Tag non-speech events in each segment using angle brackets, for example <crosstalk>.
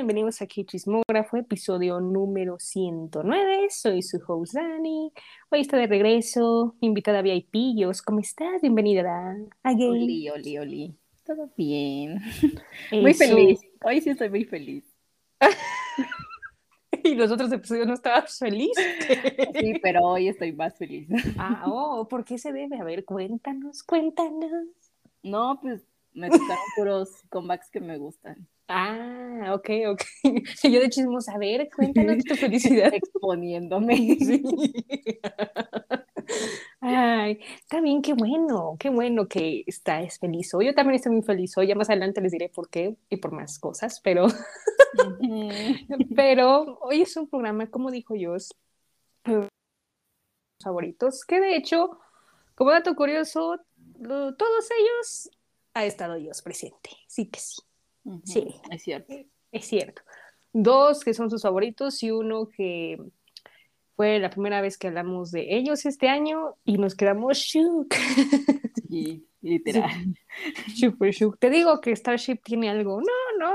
bienvenidos aquí Chismógrafo, episodio número 109. Soy su host Dani. Hoy está de regreso, invitada VIP. Yos, ¿cómo estás? Bienvenida a Oli, oli, oli. Todo bien. <laughs> Muy feliz. Hoy sí estoy muy feliz. <laughs> y los otros episodios no estabas feliz. sí, pero hoy estoy más feliz. <laughs> ah, oh, ¿por qué se debe? A ver, cuéntanos, cuéntanos. No, pues me gustaron puros comebacks que me gustan. Ah, ok, ok. <laughs> Yo de chismos, a ver, cuéntanos tu felicidad. <laughs> Exponiéndome. Sí. <laughs> Ay, bien, qué bueno, qué bueno que estás feliz hoy. Yo también estoy muy feliz hoy. Ya más adelante les diré por qué y por más cosas, pero, pero hoy es un programa, como dijo yo, favoritos, que de hecho, como dato curioso, todos ellos ha estado Dios presente. Sí que sí. Sí. Es cierto. Es cierto. Dos que son sus favoritos y uno que fue la primera vez que hablamos de ellos este año y nos quedamos shook. <laughs> Sí, literal. Super shook. Te digo que Starship tiene algo. No, no,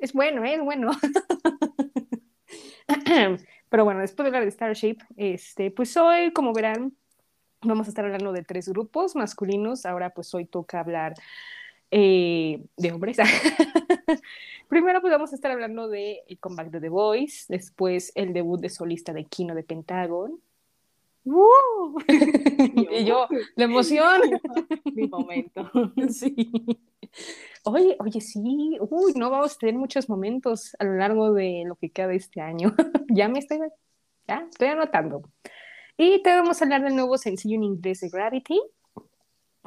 es, bueno, es bueno. <laughs> Pero bueno, después de hablar de Starship, este, pues hoy, como verán, vamos a estar hablando de tres grupos masculinos. Ahora, pues hoy toca hablar eh, de hombres. <laughs> Primero, pues vamos a estar hablando de el comeback de The Voice, después el debut de solista de Kino de Pentagon. <laughs> y yo, la emoción. <laughs> Mi momento. Sí. Oye, oye, sí, uy, no vamos a tener muchos momentos a lo largo de lo que queda de este año. ya me estoy, ya estoy anotando. Y te vamos a hablar del nuevo sencillo en inglés de Gravity,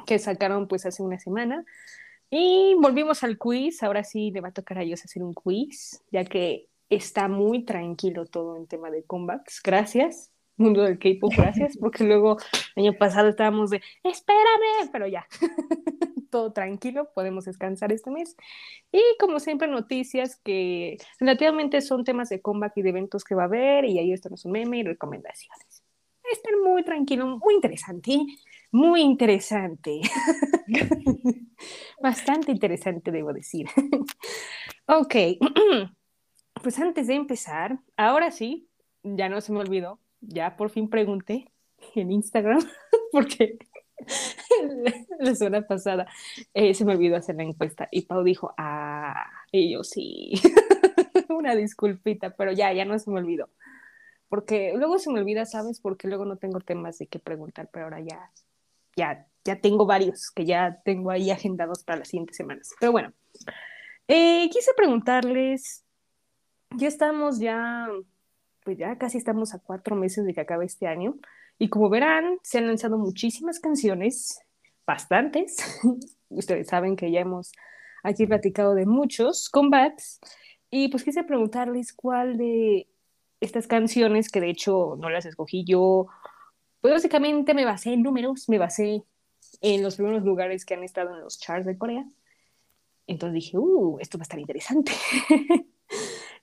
que sacaron pues hace una semana. Y volvimos al quiz, ahora sí le va a tocar a ellos hacer un quiz, ya que está muy tranquilo todo en tema de comebacks. Gracias, mundo del K-pop, gracias, <laughs> porque luego el año pasado estábamos de, espérame, pero ya, <laughs> todo tranquilo, podemos descansar este mes. Y como siempre, noticias que relativamente son temas de comeback y de eventos que va a haber, y ahí están un meme y recomendaciones. Está muy tranquilo, muy interesante, muy interesante. <laughs> Bastante interesante, debo decir. <laughs> ok, <clears throat> pues antes de empezar, ahora sí, ya no se me olvidó, ya por fin pregunté en Instagram, <laughs> porque <laughs> la semana pasada eh, se me olvidó hacer la encuesta y Pau dijo, ah, y yo sí, una disculpita, pero ya, ya no se me olvidó. Porque luego se me olvida, ¿sabes? Porque luego no tengo temas de qué preguntar, pero ahora ya, ya ya tengo varios que ya tengo ahí agendados para las siguientes semanas. Pero bueno, eh, quise preguntarles, ya estamos ya, pues ya casi estamos a cuatro meses de que acabe este año y como verán, se han lanzado muchísimas canciones, bastantes. <laughs> Ustedes saben que ya hemos aquí platicado de muchos comebacks y pues quise preguntarles cuál de estas canciones, que de hecho no las escogí yo, pues básicamente me basé en números, me basé en los primeros lugares que han estado en los charts de Corea. Entonces dije, uh, esto va a estar interesante. <laughs>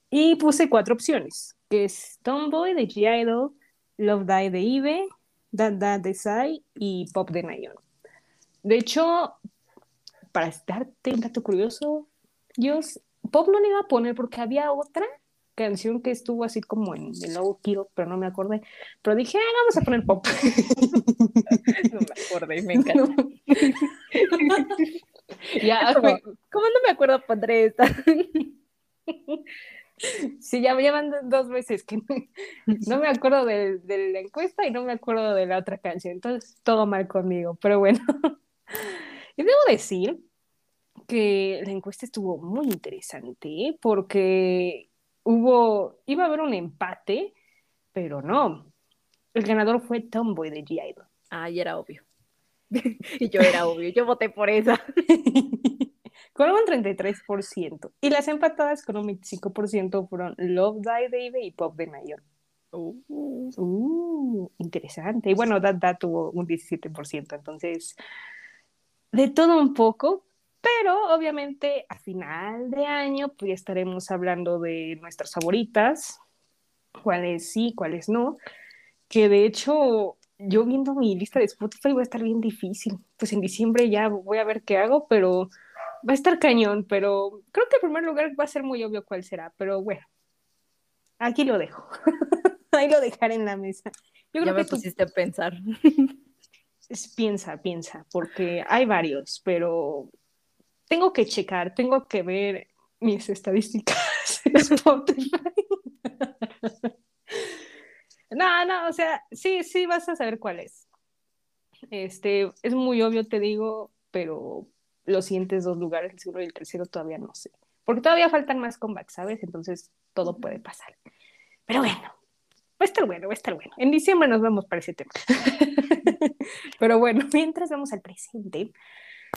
y puse cuatro opciones, que es Tomboy de G-Idol, Love Die de Ive, Da Da de Psy y Pop de Nayeon. De hecho, para darte un dato curioso, yo Pop no le iba a poner porque había otra canción que estuvo así como en el low kill, pero no me acordé. Pero dije, ah, vamos a poner pop. <laughs> no me acordé, me encanta. <laughs> ya, ¿Cómo, no me acuerdo pondré esta? <laughs> Sí, ya me llaman dos veces que no, me acuerdo de, de, la encuesta y no me acuerdo de la otra canción. Entonces, todo mal conmigo, pero bueno. Y debo decir que la encuesta estuvo muy interesante porque hubo, iba a haber un empate, pero no. El ganador fue Tomboy de G-Idol. Ah, y era obvio. <laughs> y yo era obvio, yo voté por esa. <laughs> con un 33%. Y las empatadas con un 25% fueron Love Die Dave y Pop de Nayon. Uh. uh, interesante. Y bueno, That tuvo un 17%. Entonces, de todo un poco, pero obviamente a final de año pues ya estaremos hablando de nuestras favoritas, cuáles sí, cuáles no, que de hecho yo viendo mi lista de Spotify va a estar bien difícil. Pues en diciembre ya voy a ver qué hago, pero Va a estar cañón, pero creo que en primer lugar va a ser muy obvio cuál será, pero bueno, aquí lo dejo. <laughs> Ahí lo dejaré en la mesa. Yo creo ya me pusiste a pensar. piensa, piensa, porque hay varios, pero tengo que checar, tengo que ver mis estadísticas <laughs> en <laughs> Spotify. no, no, o sea, sí, sí vas a saber cuál es. Este, es muy obvio, te digo, pero los siguientes dos lugares, el segundo y el tercero, todavía no sé. Porque todavía faltan más comebacks, ¿sabes? Entonces todo puede pasar. Pero bueno, va a estar bueno, va a estar bueno. En diciembre nos vemos para ese tema. <laughs> Pero bueno, mientras vamos al presente,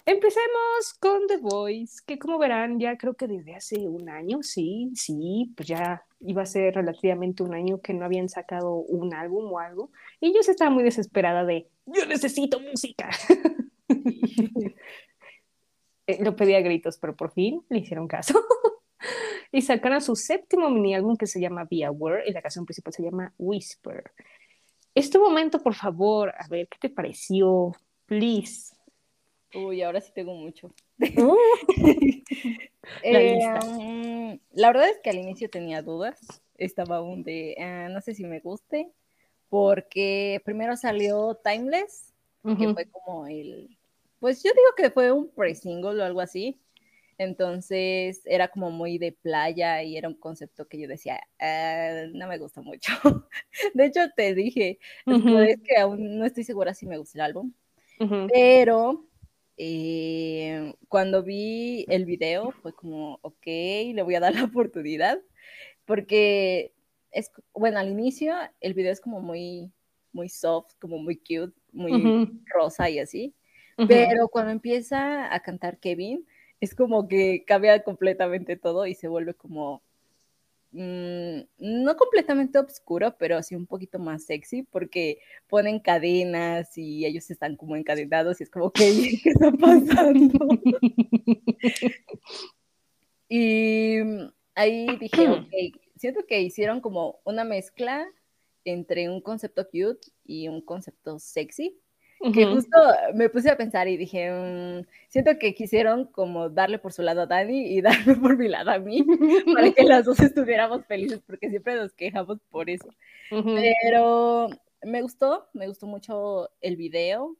empecemos con The Voice, que como verán, ya creo que desde hace un año, sí, sí, pues ya iba a ser relativamente un año que no habían sacado un álbum o algo. Y yo estaba muy desesperada de, yo necesito música. <laughs> Eh, lo pedía a gritos, pero por fin le hicieron caso. <laughs> y sacaron su séptimo mini álbum que se llama Be Aware y la canción principal se llama Whisper. Este momento, por favor, a ver, ¿qué te pareció? Please. Uy, ahora sí tengo mucho. <laughs> Uh. Eh, um, la, verdad es que al inicio tenía dudas. Estaba aún de, ah, no sé si me guste, porque primero salió Timeless, que fue como el, pues yo digo que fue un pre-single o algo así. Entonces era como muy de playa y era un concepto que yo decía, ah, no me gusta mucho. <laughs> de hecho, te dije, es que aún no estoy segura si me gusta el álbum, pero eh, cuando vi el video fue como, ok, le voy a dar la oportunidad, porque es, bueno, al inicio el video es como muy, muy soft, como muy cute, muy rosa y así, pero cuando empieza a cantar Kevin, es como que cambia completamente todo y se vuelve como, mm, no completamente oscuro, pero sí un poquito más sexy, porque ponen cadenas y ellos están como encadenados y es como, ¿qué, <laughs> ¿qué está pasando? <laughs> y ahí dije, <clears throat> ok, siento que hicieron como una mezcla entre un concepto cute y un concepto sexy que justo me puse a pensar y dije, mm, siento que quisieron como darle por su lado a Dani y <laughs> darme por mi lado a mí, para que las dos estuviéramos felices, porque siempre nos quejamos por eso. Pero me gustó, me gustó mucho el video,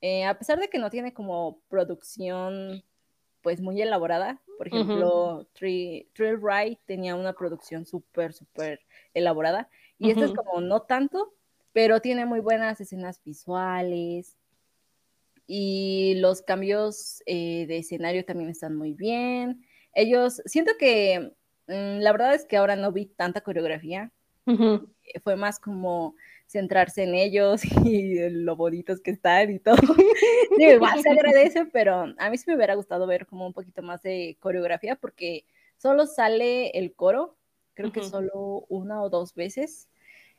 eh, a pesar de que no tiene como producción pues muy elaborada, por ejemplo, Trail Ride tenía una producción súper, súper elaborada, y esto es como no tanto, pero tiene muy buenas escenas visuales y los cambios eh, de escenario también están muy bien. Ellos, siento que mm, la verdad es que ahora no vi tanta coreografía, fue más como centrarse en ellos <laughs> y lo bonitos que están y todo. <laughs> igual se agradece, pero a mí sí me hubiera gustado ver como un poquito más de coreografía porque solo sale el coro, creo que solo una o dos veces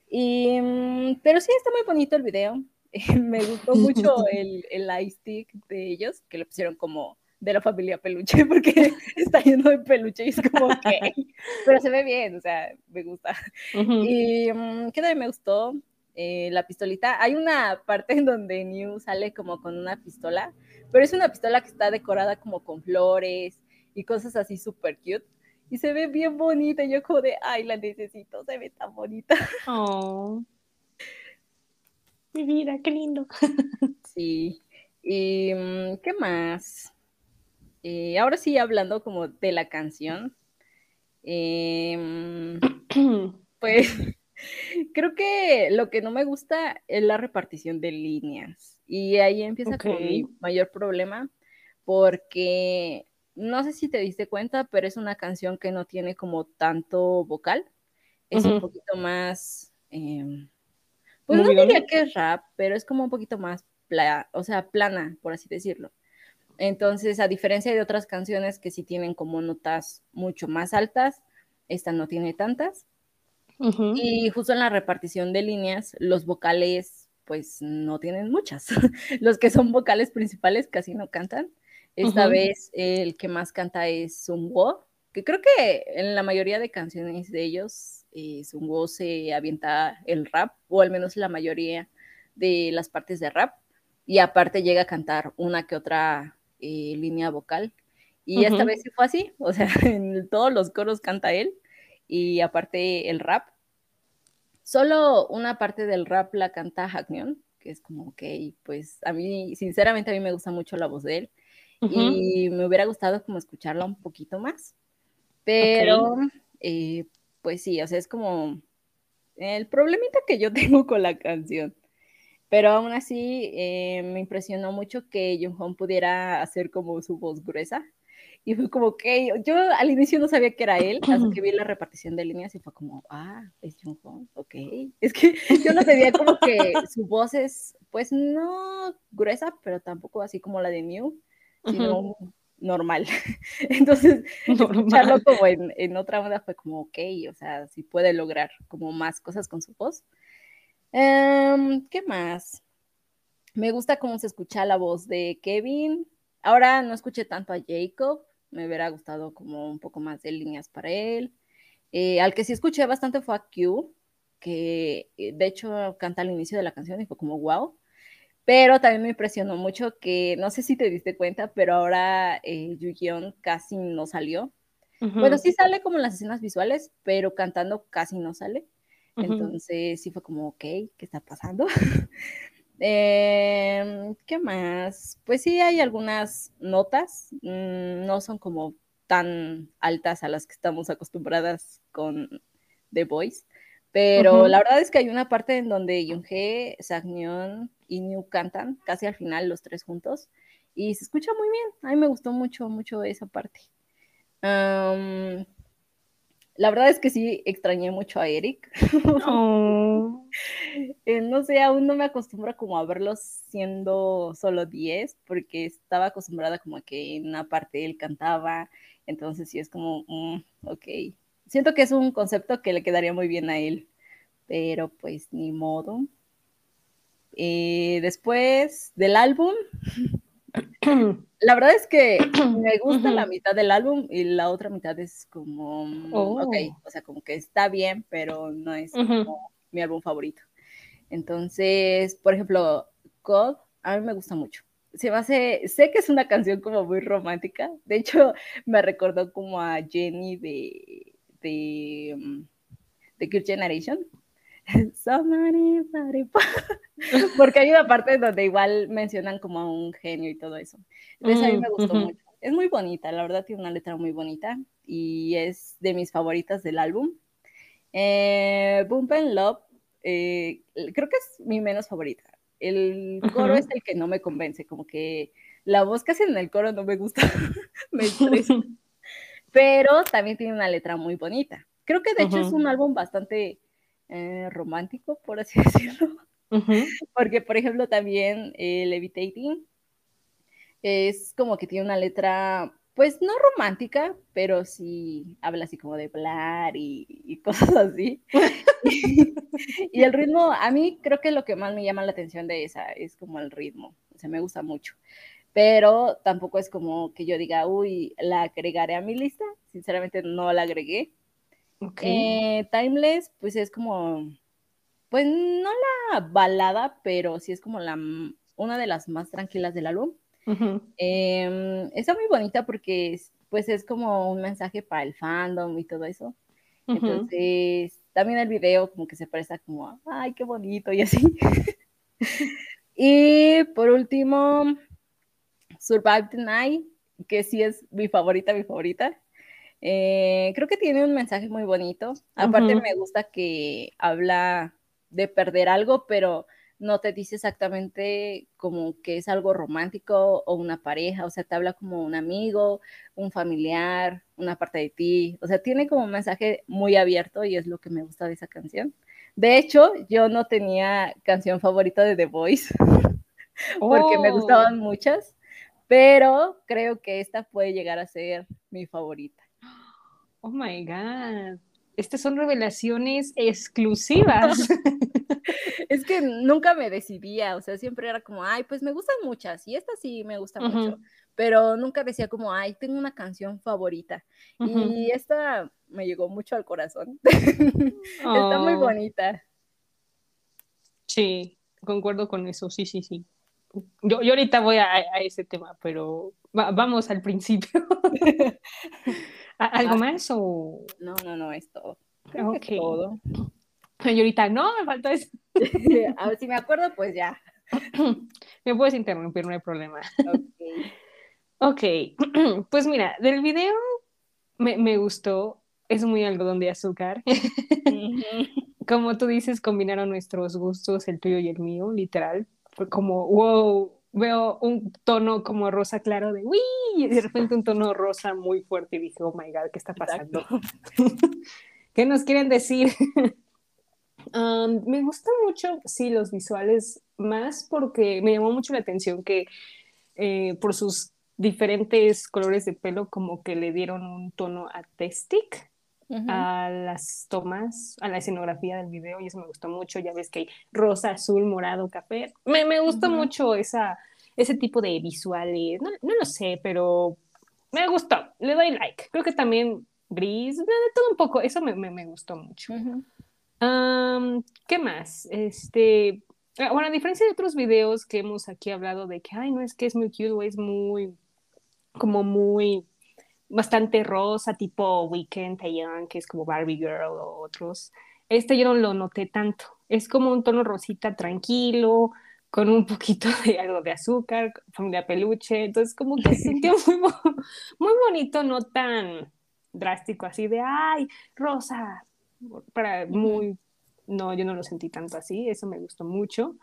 y, mm, pero sí, está muy bonito el video. <laughs> me gustó mucho <laughs> el, el ice stick de ellos, que le pusieron como de la familia peluche, <laughs> porque está lleno de peluche y es como que, pero se ve bien, o sea, me gusta. Y mm, ¿qué también me gustó? Eh, la pistolita. Hay una parte en donde New sale como con una pistola, pero es una pistola que está decorada como con flores y cosas así súper cute y se ve bien bonita. Y yo como de, ay, la necesito, se ve tan bonita. <laughs> Oh. Mi vida, qué lindo. <laughs> Sí. Y, mm, ¿Qué más? Eh, ahora sí, hablando como de la canción. Em, <clears throat> pues <laughs> creo que lo que no me gusta es la repartición de líneas. Y ahí empieza con mi mayor problema, porque no sé si te diste cuenta, pero es una canción que no tiene como tanto vocal. Es un poquito más, em, pues no diría que es rap, pero es como un poquito más, o sea, plana, por así decirlo. Entonces, a diferencia de otras canciones que sí tienen como notas mucho más altas, esta no tiene tantas. Y justo en la repartición de líneas, los vocales pues no tienen muchas. <laughs> los que son vocales principales casi no cantan. Esta vez el que más canta es Sunwo, que creo que en la mayoría de canciones de ellos, eh, Sunwo se avienta el rap, o al menos la mayoría de las partes de rap, y aparte llega a cantar una que otra eh, línea vocal. Y esta vez sí fue así, o sea, <laughs> en todos los coros canta él y aparte el rap. Solo una parte del rap la canta Hackneon, que es como, ok, pues a mí, sinceramente a mí me gusta mucho la voz de él y me hubiera gustado como escucharla un poquito más. Pero, eh, pues sí, o sea, es como el problemita que yo <laughs> tengo con la canción. Pero aún así eh, me impresionó mucho que Jung pudiera hacer como su voz gruesa. Y fue como que yo al inicio no sabía que era él, hasta que <clears throat> vi la repartición de líneas y fue como, ah, es Jung ok. <laughs> Es que yo no sabía como que su voz es, pues no gruesa, pero tampoco así como la de Mew, sino normal. <laughs> Entonces, escucharlo como en, en, otra onda fue como, ok, o sea, si puede lograr como más cosas con su voz. Em, ¿Qué más? Me gusta cómo se escucha la voz de Kevin. Ahora no escuché tanto a Jacob, me hubiera gustado como un poco más de líneas para él. Eh, al que sí escuché bastante fue a Q, que eh, de hecho canta al inicio de la canción y fue como wow. Pero también me impresionó mucho que, no sé si te diste cuenta, pero ahora eh, casi no salió. Bueno, sí sale como en las escenas visuales, pero cantando casi no sale. Entonces sí fue como, ok, ¿qué está pasando? <laughs> Em, ¿Qué más? Pues sí hay algunas notas, mm, no son como tan altas a las que estamos acostumbradas con The Voice, pero la verdad es que hay una parte en donde Yoongi, Sagneon y New cantan casi al final los tres juntos y se escucha muy bien. A mí me gustó mucho, mucho esa parte. La verdad es que sí extrañé mucho a Eric. Oh. <laughs> Eh, no sé, aún no me acostumbro como a verlos siendo solo 10, porque estaba acostumbrada como a que en una parte él cantaba, entonces sí es como, mm, ok. Siento que es un concepto que le quedaría muy bien a él, pero pues ni modo. Eh, después del álbum, <clears throat> la verdad es que me gusta la mitad del álbum y la otra mitad es como, ok, oh. o sea, como que está bien, pero no es como mi álbum favorito. Entonces, por ejemplo, God, a mí me gusta mucho. Se me hace, sé que es una canción como muy romántica, de hecho <laughs> me recordó como a Jenny de, de, mm, de Good Generation, <laughs> <laughs> Porque hay una parte donde igual mencionan como a un genio y todo eso. Entonces a mí me gustó mucho. Es muy bonita, la verdad tiene una letra muy bonita y es de mis favoritas del álbum. Eh, Boom Love, eh, creo que es mi menos favorita. El coro es el que no me convence, como que la voz que hacen en el coro no me gusta, <laughs> me estresa. Pero también tiene una letra muy bonita. Creo que de hecho es un álbum bastante eh, romántico, por así <laughs> decirlo. Porque, por ejemplo, también eh, Levitating es como que tiene una letra, pues no romántica, pero sí habla así como de hablar y, <laughs> cosas así. <laughs> y, el ritmo, a mí creo que lo que más me llama la atención de esa es como el ritmo, o sea, me gusta mucho. Pero tampoco es como que yo diga, uy, la agregaré a mi lista. Sinceramente no la agregué eh, Timeless, pues es como, pues no la balada, pero sí es como la, una de las más tranquilas del álbum. Em, está muy bonita porque pues es como un mensaje para el fandom y todo eso. Entonces, también el video como que se presta como, ay, qué bonito y así. <laughs> y por último, Survive the Night, que sí es mi favorita, mi favorita. Eh, creo que tiene un mensaje muy bonito. Aparte me gusta que habla de perder algo, pero no te dice exactamente como que es algo romántico o una pareja, o sea, te habla como un amigo, un familiar, una parte de ti, o sea, tiene como un mensaje muy abierto y es lo que me gusta de esa canción. De hecho, yo no tenía canción favorita de The Voice <laughs> porque me oh. gustaban muchas, pero creo que esta puede llegar a ser mi favorita. Oh my God. Estas son revelaciones exclusivas. <laughs> es que nunca me decidía, o sea, siempre era como, ay, pues me gustan muchas, y esta sí me gusta mucho, pero nunca decía como, ay, tengo una canción favorita. Y esta me llegó mucho al corazón. <laughs> Está muy oh. bonita. Sí, concuerdo con eso, sí, sí, sí. yo, yo ahorita voy a, a ese tema, pero vamos al principio. <laughs> ¿Algo ah, más o...? No, no, no, es todo. Ok. todo. Y ahorita, no, me faltó eso. <laughs> a ver si me acuerdo, pues ya. <clears throat> me puedes interrumpir, no hay problema. Ok. Ok, <clears throat> pues mira, del video me, me gustó, es muy algodón de azúcar. <laughs> Como tú dices, combinaron nuestros gustos, el tuyo y el mío, literal. Fue como, wow, veo un tono como rosa claro de uy, y de repente un tono rosa muy fuerte y dije, oh my god, ¿qué está pasando? <laughs> ¿Qué nos quieren decir? <laughs> me gustan mucho, sí, los visuales, más porque me llamó mucho la atención que eh, por sus diferentes colores de pelo como que le dieron un tono artistic a las tomas, a la escenografía del video y eso me gustó mucho. Ya ves que hay rosa, azul, morado, café. Me, me gustó mucho esa, ese tipo de visuales. No, no, lo sé, pero me gustó. Le doy like. Creo que también gris, de todo un poco. Eso me, me, me gustó mucho. ¿Qué más? Este, ah, bueno, a diferencia de otros videos que hemos aquí hablado de que, ay, no es que es muy cute o es muy, como muy, bastante rosa, tipo Weekend, Taeyang, que es como Barbie Girl o otros. Este yo no lo noté tanto. Es como un tono rosita tranquilo, con un poquito de algo de azúcar, familia peluche. Entonces, como que se sintió <laughs> muy, muy bonito, no tan drástico, así de, ay, rosa, para muy, no, yo no lo sentí tanto así, eso me gustó mucho.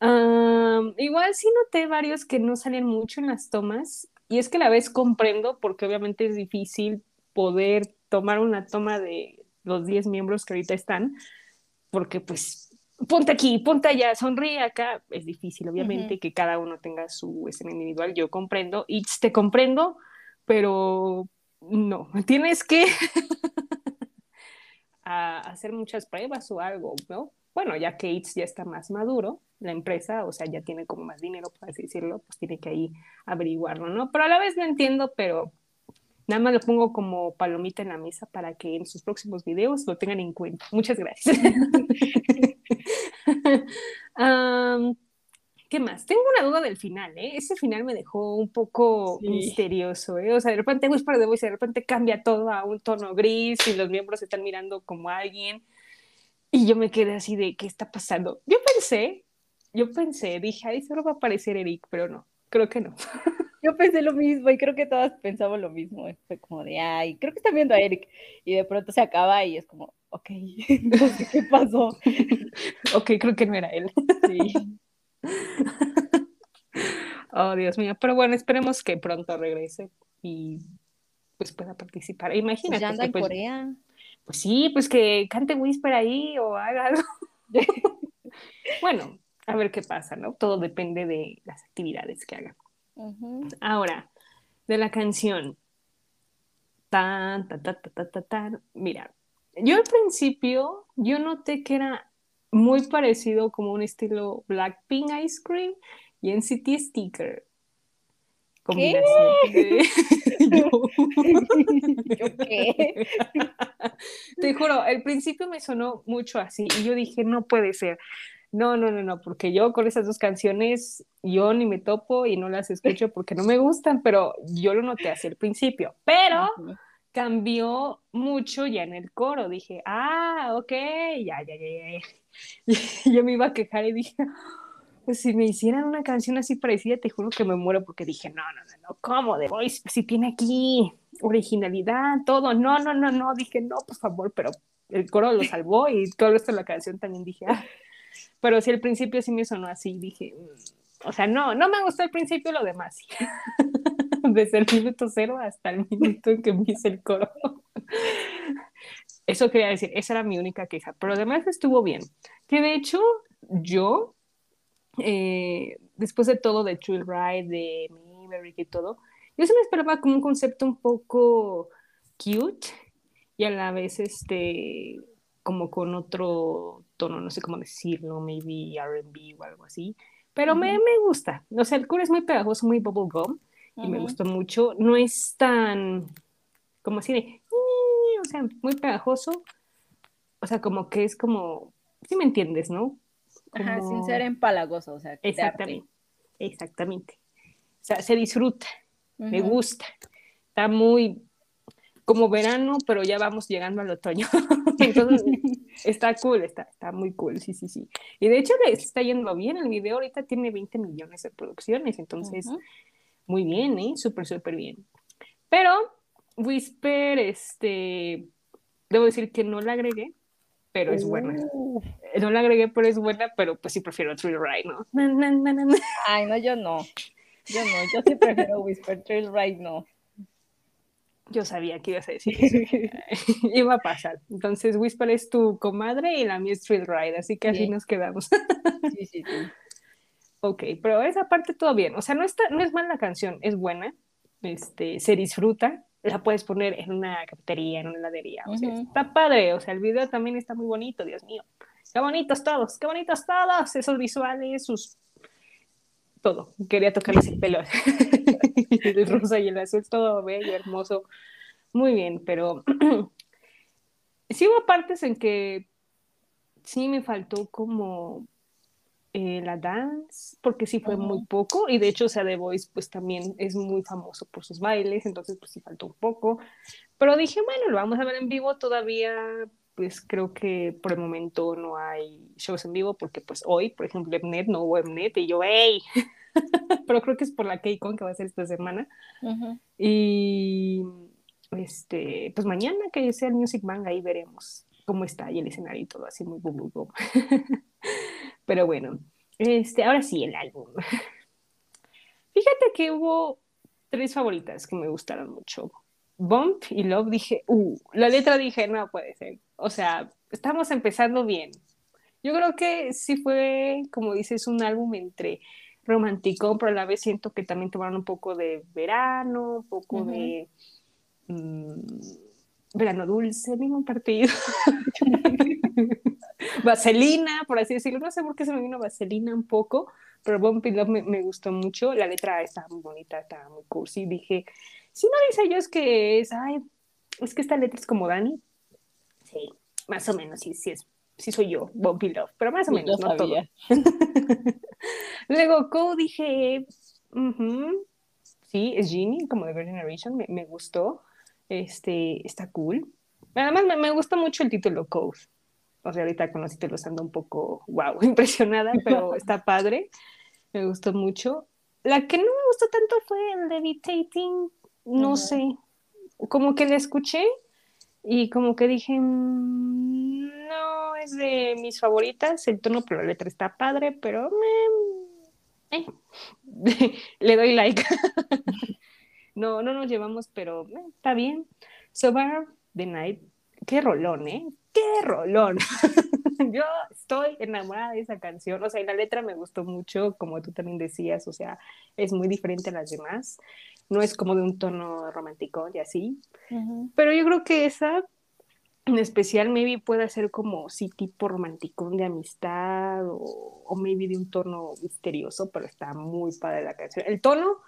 igual sí noté varios que no salen mucho en las tomas, y es que a la vez comprendo, porque obviamente es difícil poder tomar una toma de los 10 miembros que ahorita están, porque pues ponte aquí, ponte allá, sonríe acá, es difícil, obviamente, que cada uno tenga su escena individual, yo comprendo, y te comprendo, pero no, <laughs> tienes que <laughs> a hacer muchas pruebas o algo, ¿no? Bueno, ya que It's ya está más maduro, la empresa, o sea, ya tiene como más dinero, por así decirlo, pues tiene que ahí averiguarlo, ¿no? Pero a la vez no entiendo, pero nada más lo pongo como palomita en la mesa para que en sus próximos videos lo tengan en cuenta. Muchas gracias. <laughs> ¿Qué más? Tengo una duda del final, ¿eh? Ese final me dejó un poco misterioso, ¿eh? O sea, de repente Whisper de Voice, de repente cambia todo a un tono gris y los miembros están mirando como alguien. Y yo me quedé así de, ¿qué está pasando? Yo pensé, yo pensé, dije, ay, solo va a aparecer Eric, pero no, creo que no. <laughs> Yo pensé lo mismo y creo que todas pensamos lo mismo. Fue como de, ay, creo que están viendo a Eric. Y de pronto se acaba y es como, ok, <laughs> no sé qué pasó. <laughs> ok, creo que no era él. Sí. oh, Dios mío. Pero bueno, esperemos que pronto regrese y pues pueda participar. Imagínate. Pues ya anda en pues, Corea. Pues sí, pues que cante Whisper ahí o haga algo. <laughs> bueno, a ver qué pasa, ¿no? Todo depende de las actividades que haga. Ahora, de la canción. Tan, tan, tan, tan, tan, tan. Mira, yo al principio, yo noté que era muy parecido como un estilo Blackpink Ice Cream y NCT Sticker. Combinación <laughs> <laughs> ¿Qué? qué? <laughs> Te juro, al principio me sonó mucho así y yo dije, no puede ser. No, no, no, no, porque yo con esas dos canciones yo ni me topo y no las escucho porque no me gustan, pero yo lo noté así al principio. Pero cambió mucho ya en el coro. Dije, ah, ok, ya, ya, ya, ya. yo me iba a quejar y dije, pues si me hicieran una canción así parecida, te juro que me muero porque dije, no, no, no, no, ¿cómo? De Voice, si tiene aquí originalidad, todo. No, no, no, no. Dije, no, por favor, pero el coro lo salvó y todo esto de la canción también dije, ah. Pero si al principio sí me sonó así, dije, mm, o sea, no, no me gustó al principio lo demás. Sí. <laughs> desde el minuto cero hasta el minuto en que empieza el coro. Eso quería decir, esa era mi única queja, pero además estuvo bien. Que de hecho, yo, eh, después de todo, de Chill Ride, de Maverick y todo, yo se me esperaba como un concepto un poco cute y a la vez, este, como con otro tono, no sé cómo decirlo, maybe RB o algo así. Pero me, me, gusta. O sea, el coro es muy pegajoso, muy bubblegum y me gustó mucho. No es tan, como así de, o sea, muy pegajoso. O sea, como que es como, si me entiendes, ¿no? Ajá, sin ser empalagoso, o sea. Exactamente. exactamente. O sea, se disfruta, me gusta. Está muy como verano, pero ya vamos llegando al otoño. <laughs> Entonces, <laughs> está cool, está, está muy cool, sí, sí, sí. Y de hecho le está yendo bien, el video ahorita tiene 20 millones de producciones, entonces, muy bien, ¿eh? Súper, súper bien. Pero Whisper, este, debo decir que no la agregué, pero es buena. Uh. No la agregué, pero es buena, pero pues sí prefiero Thrill Ride, ¿no? Ay, no, yo no. Yo no, yo sí prefiero Whisper, Thrill Ride no. Yo sabía que ibas a decir eso. <laughs> Iba a pasar. Entonces, Whisper es tu comadre y la mía es Thrill Ride, así que así nos quedamos. sí, sí, sí. Ok, pero esa parte todo bien. O sea, no, está, no es mala la canción, es buena. Este, se disfruta. La puedes poner en una cafetería, en una heladería. O sea, está padre. O sea, el video también está muy bonito, Dios mío. Qué bonitos todos, qué bonitos todos. Esos visuales, sus. Todo. Quería tocarles el pelo. <laughs> el rosa y el azul, todo bello, hermoso. Muy bien, pero <clears throat> sí hubo partes en que sí me faltó como eh, la dance, porque sí fue muy poco, y de hecho, o sea, The Voice pues también es muy famoso por sus bailes, entonces pues sí faltó un poco, pero dije, bueno, lo vamos a ver en vivo todavía, pues creo que por el momento no hay shows en vivo, porque pues hoy, por ejemplo, Mnet no hubo Mnet, y yo, ¡hey! <laughs> pero creo que es por la KCON que va a ser esta semana. Y este, pues mañana que sea el Music Bang, ahí veremos cómo está y el escenario y todo así muy boom, <laughs> Pero bueno, este, ahora sí, el álbum. <laughs> Fíjate que hubo tres favoritas que me gustaron mucho. Bump y Love dije, uh, la letra dije, no puede ser. O sea, estamos empezando bien. Yo creo que sí fue, como dices, un álbum entre romántico, pero a la vez siento que también tomaron un poco de verano, un poco de mm, verano dulce, mismo partido. <laughs> vaselina, por así decirlo. No sé por qué se me vino vaselina un poco, pero Bumpy Love me, me, gustó mucho. La letra está muy bonita, está muy cursi. Dije, si no dice yo es que es, ay, es que esta letra es como Dani. Sí, más o menos, sí, sí es sí soy yo, Bumpy Love, pero más o menos, no todo. <laughs> Luego, Cole dije, sí, es Genie, como de Girl Generation, me, me, gustó, este, está cool. Además, me, me gusta mucho el título Code. O sea, ahorita con los títulos ando un poco, wow, <laughs> impresionada, pero <laughs> está padre. Me gustó mucho. La que no me gustó tanto fue el Levitating, no sé, como que la escuché y como que dije, mm, no es de mis favoritas, el tono, pero la letra está padre, pero eh, <laughs> le doy like. no, no nos llevamos, pero eh, está bien. So the Night, qué rolón, ¿eh? ¡Qué rolón! <laughs> Yo estoy enamorada de esa canción, o sea, y la letra me gustó mucho, como tú también decías, o sea, es muy diferente a las demás no es como de un tono romántico y así. Pero yo creo que esa en especial maybe puede ser como sí tipo romántico de amistad o, o, maybe de un tono misterioso, pero está muy padre la canción. El tono,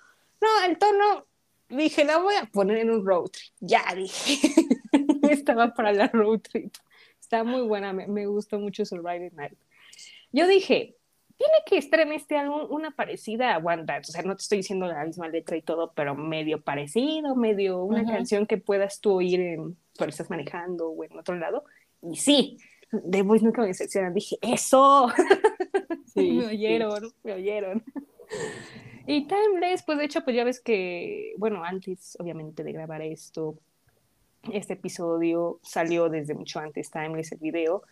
no, el tono, dije, la voy a poner en un road trip. Ya dije, <laughs> <laughs> estaba para la road trip. Está muy buena, me, me gustó mucho su Ride Night. Yo dije, tiene que estar en este álbum una parecida a One Dance. O sea, no te estoy diciendo la misma letra y todo, pero medio parecido, medio una canción que puedas tú oír en, cuando estás manejando o en otro lado. Y sí, The Voice nunca me decepciona. Dije, ¡eso! <laughs> Sí, <laughs> me oyeron, me oyeron. Y Timeless, pues de hecho, pues ya ves que, bueno, antes obviamente de grabar esto, este episodio salió desde mucho antes, Timeless, el video,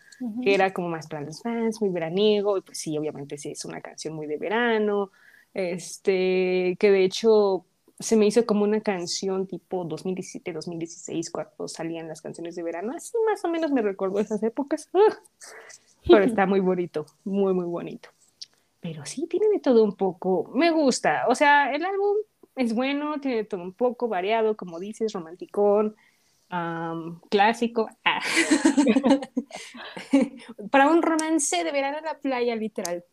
que era como más para los fans, muy veraniego, y pues sí, obviamente sí, es una canción muy de verano, este, que de hecho se me hizo como una canción tipo 2017, 2016, cuando salían las canciones de verano, así más o menos me recuerdo esas épocas, <laughs> pero está muy bonito, muy, muy bonito. Pero sí, tiene de todo un poco, me gusta, o sea, el álbum es bueno, tiene de todo un poco variado, como dices, romanticón, clásico. Ah. <laughs> Para un romance de verano en la playa, literal.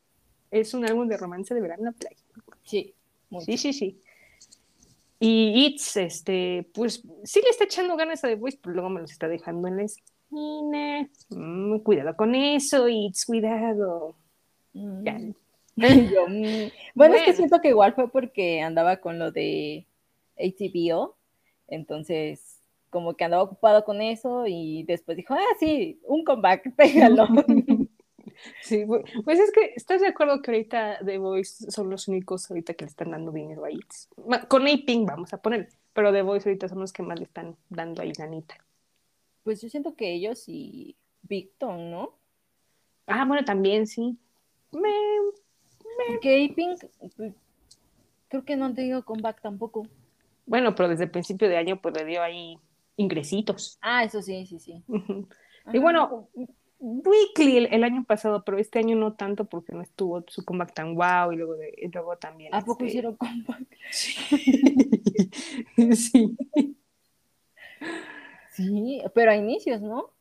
Es un álbum de romance de verano en la playa. Sí, sí, sí, sí. Y It's, este, pues sí le está echando ganas a The Voice, pero luego me los está dejando en la esquina. Mm, cuidado con eso, It's, cuidado. Mm. <laughs> Mm". bueno, es que siento que igual fue porque andaba con lo de HBO, entonces como que andaba ocupado con eso y después dijo, ah, sí, un comeback, <laughs> pégalo. <laughs> Sí, pues es que estás de acuerdo que ahorita The Voice son los únicos ahorita que le están dando dinero ahí. Con Aping vamos a poner, pero The Voice ahorita son los que más le están dando ahí ganita. Pues yo siento que ellos y Victor, ¿no? Ah, bueno, también sí. Me, Que Aping, pues, creo que no han tenido comeback tampoco. Bueno, pero desde el principio de año pues le dio ahí ingresitos. Ah, eso sí, sí, sí. Y bueno, Weekly el, año pasado, pero este año no tanto porque no estuvo su comeback tan wow y luego, de, luego también. ¿A poco este hicieron comeback? <laughs> Sí. sí. pero a inicios, ¿no?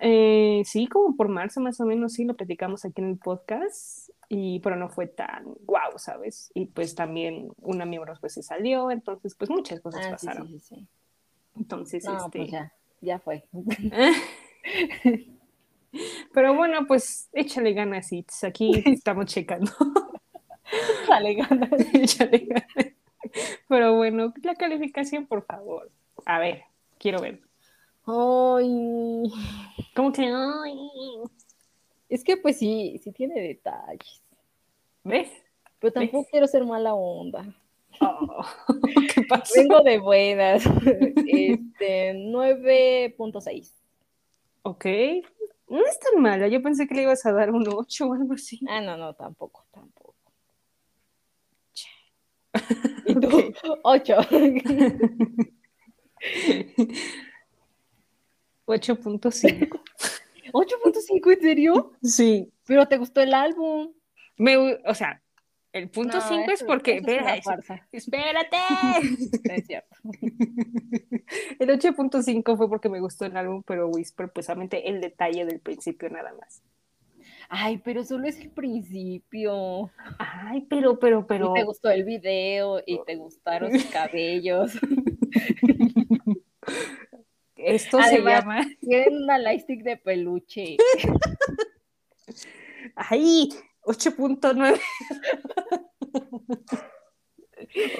Eh, sí, como por marzo más o menos, sí, lo platicamos aquí en el podcast, y pero no fue tan wow, ¿sabes? Y pues también una miembro pues se salió, entonces pues muchas cosas ah, pasaron. Sí, sí, sí. Entonces, pues este... ya, ya fue. <laughs> Pero bueno, pues échale ganas, Itz. Aquí <laughs> estamos checando. <laughs> échale ganas. échale ganas. Pero bueno, la calificación, por favor. A ver, quiero ver. Ay. ¿Cómo que ay? Es que pues sí, sí tiene detalles. ¿Ves? Pero tampoco quiero ser mala onda. Oh, <laughs> ¿Qué pasa? Vengo de buenas. <laughs> Este, 9.6. Ok, no es tan mala, yo pensé que le ibas a dar un 8 o algo así. Ah, no, no, tampoco, tampoco. ¿Y tú? 8. 8.5. ¿8.5 en serio? Sí. Pero te gustó el álbum. Me, o sea, el punto 5 es porque. espera, <laughs> espérate. <laughs> es cierto. <laughs> El 8.5 fue porque me gustó el álbum, pero Whisper, pues solamente el detalle del principio nada más. Ay, pero solo es el principio. Ay, pero, pero, pero. Y te gustó el video y te gustaron sus cabellos. Esto se llama. Tienen una lightstick de peluche. Ay, 8.9.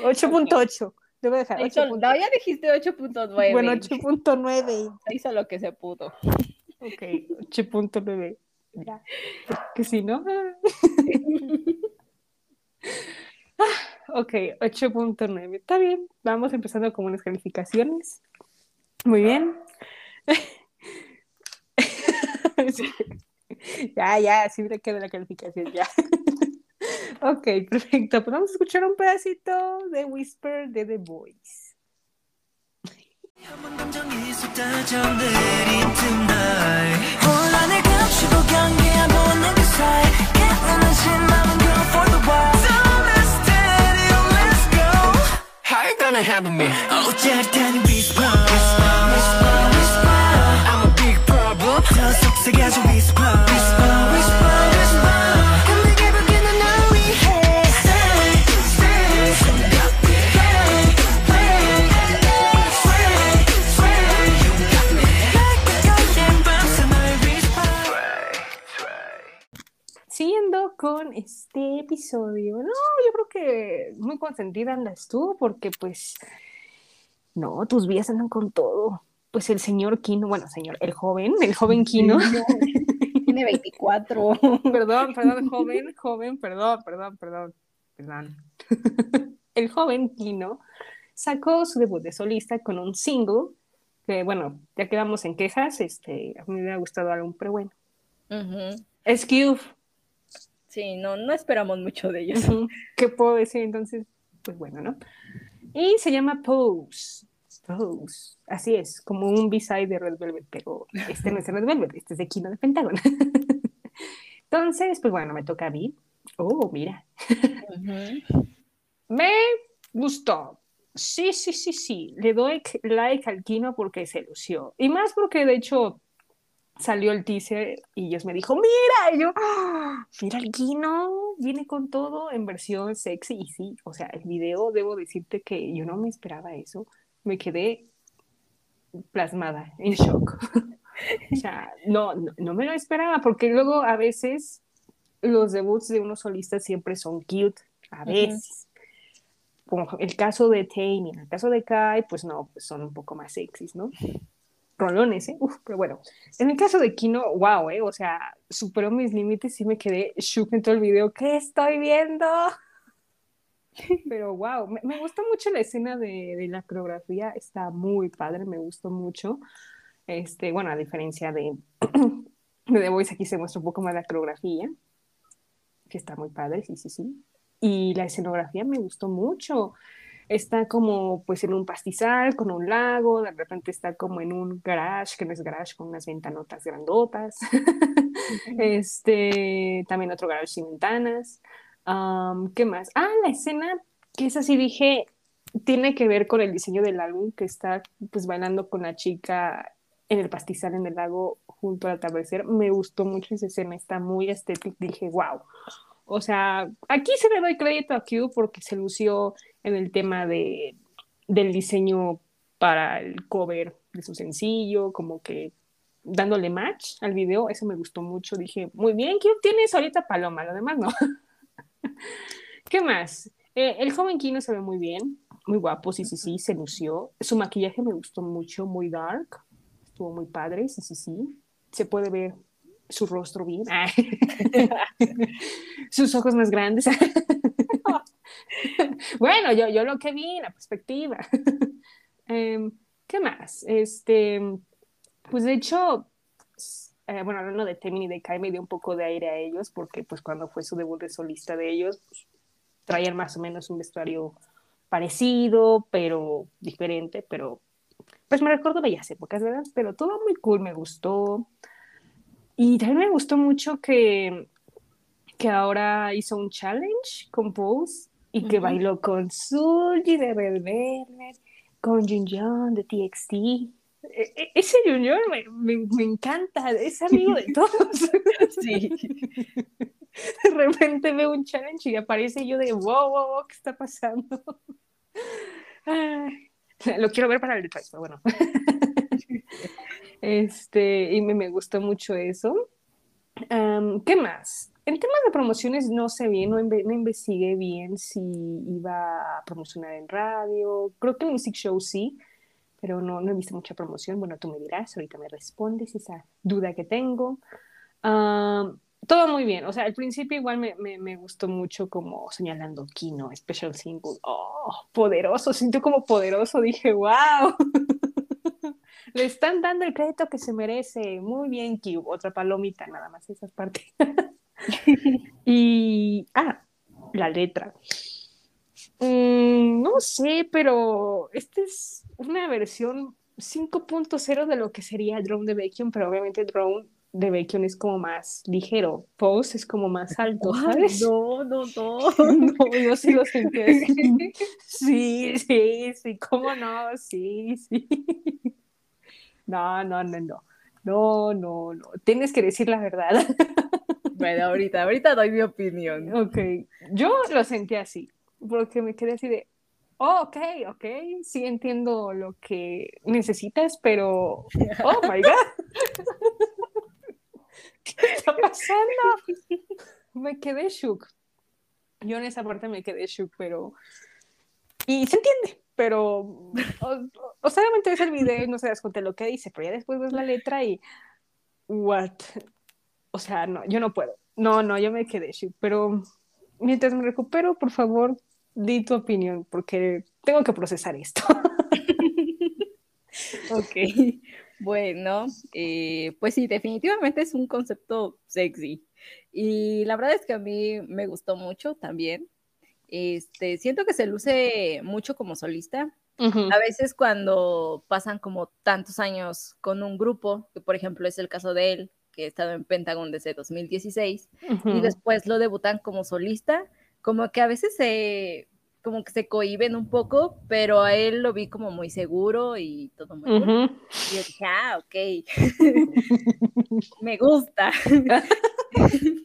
8.8. Debo dejar. no, ya dijiste 8.9. Bueno, 8.9. Hizo lo que se pudo. Ok, 8.9. Ya. Que si no. <laughs> ok, 8.9. Está bien. Vamos empezando con unas calificaciones. Muy bien. <laughs> <laughs> <laughs> Ya, ya, así me queda la calificación, ya. <laughs> ok, perfecto. Pues vamos a escuchar un pedacito de Whisper de The Voice. Siguiendo con este episodio, no, yo creo que muy consentida andas tú, porque pues, no, tus vías andan con todo pues el señor Kino, bueno, señor, el joven, el joven Kino. <laughs> Tiene 24. perdón, perdón, joven, joven, perdón, perdón, perdón, perdón. <laughs> el joven Kino sacó su debut de solista con un single que, bueno, ya quedamos en quejas, este, a mí me ha gustado algo, pero bueno. Excuse. Sí, no, no esperamos mucho de ellos. ¿Qué puedo decir entonces? Pues bueno, ¿no? Y se llama Pose. Así es, como un B-side de Red Velvet, pero este no es Red Velvet, este es de Kino de Pentágono. <laughs> Entonces, pues bueno, me toca a mí. Oh, mira. Me gustó. Sí, sí, sí, sí. Le doy like al Kino porque se lució. Y más porque, de hecho, salió el teaser y Dios me dijo, mira, y yo, ¡Ah! mira el Kino, viene con todo en versión sexy y sí, o sea, el video, debo decirte que yo no me esperaba eso me quedé plasmada, en shock. <laughs> o sea, no, no, me lo esperaba, porque luego a veces los debuts de unos solistas siempre son cute, a veces. Como el caso de Tame en el caso de Kai, pues no, pues son un poco más sexys, ¿no? Rolones, ¿eh? Uf, pero bueno. En el caso de Kino, wow, ¿eh? O sea, superó mis límites y me quedé shook en todo el video. ¿Qué estoy viendo? Pero wow, me, me gustó mucho la escena de, de, la coreografía, está muy padre, me gustó mucho. Este, bueno, a diferencia de, <clears throat> de The Voice, aquí se muestra un poco más la coreografía, que está muy padre, sí, sí, sí. Y la escenografía me gustó mucho. Está como pues en un pastizal con un lago, de repente está como en un garage, que no es garage, con unas ventanotas grandotas. <laughs> este, también otro garage sin ventanas. Um, ¿Qué más? Ah, la escena que es así, dije, tiene que ver con el diseño del álbum, que está pues bailando con la chica en el pastizal en el lago junto al atardecer. Me gustó mucho esa escena, está muy estética. Dije, wow. O sea, aquí se le doy crédito a Q porque se lució en el tema de, del diseño para el cover de su sencillo, como que dándole match al video, eso me gustó mucho. Dije, muy bien, Q tienes ahorita paloma, lo demás no. <laughs> ¿Qué más? Eh, el joven Kino se ve muy bien, muy guapo, sí, sí, sí, se lució. Su maquillaje me gustó mucho, muy dark, estuvo muy padre, sí, sí, sí. Se puede ver su rostro bien, <laughs> sus ojos más grandes. <laughs> <laughs> bueno, yo, yo lo que vi, la perspectiva. <laughs> Em, ¿Qué más? Este, pues de hecho, eh, bueno, hablando de Temin y de Kai, me dio un poco de aire a ellos, porque pues cuando fue su debut de solista de ellos, pues, traían más o menos un vestuario parecido, pero diferente, pero pues me recuerdo bellas épocas, ¿verdad? Pero todo muy cool, me gustó. Y también me gustó mucho que, que ahora hizo un challenge con Pose y que bailó con Sully de Red Velvet, con Jin Young de TXT. E, e, ese Junior me, me, me, encanta, es amigo de todos. <laughs> Sí. <laughs> De repente veo un challenge y aparece yo de wow, wow, wow, ¿qué está pasando? <laughs> Ay, lo quiero ver para el detalle, pero bueno. Este, y me, me gustó mucho eso. Um, ¿Qué más? En temas de promociones no sé bien, no, no, investigué bien si iba a promocionar en radio. Creo que en Music Show sí, pero no, no he visto mucha promoción. Bueno, tú me dirás, ahorita me respondes esa duda que tengo. todo muy bien, o sea, al principio igual me, me, me, gustó mucho como señalando Kino, Special Single, oh, poderoso, siento como poderoso, dije, wow, <laughs> le están dando el crédito que se merece, muy bien, Cube, otra palomita, nada más esas partes. <laughs> <laughs> y, ah, la letra. Mm, no sé, pero esta es una versión 5.0 de lo que sería el drone de Bacon, pero obviamente el drone de Bacon es como más ligero, Pose es como más alto, ¿sabes? No, no, no. <laughs> no, yo sí lo sentí así. <laughs> Sí, sí, sí, cómo no, sí, sí. No, no, no, no. No, no, no. Tienes que decir la verdad. Bueno, ahorita, ahorita doy mi opinión. Ok. Yo lo sentí así, porque me quedé así de, oh, ok, ok, sí entiendo lo que necesitas, pero, oh my God. <laughs> ¿Qué está pasando? Me quedé shook. Yo en esa parte me quedé shook, pero... Y se entiende, pero... O, o solamente ves el video y no se das cuenta de lo que dice, pero ya después ves la letra y... What? O sea, no, yo no puedo. No, no, yo me quedé shook, pero mientras me recupero, por favor, di tu opinión, porque tengo que procesar esto. <laughs> ok, bueno, eh, pues sí, definitivamente es un concepto sexy. Y la verdad es que a mí me gustó mucho también. Este, siento que se luce mucho como solista. Uh -huh. A veces cuando pasan como tantos años con un grupo, que por ejemplo es el caso de él, que ha estado en Pentagon desde 2016, uh -huh. y después lo debutan como solista, como que a veces se, como que se cohiben un poco, pero a él lo vi como muy seguro y todo muy uh -huh. Y yo dije, ah, ok, <laughs> me gusta. <laughs>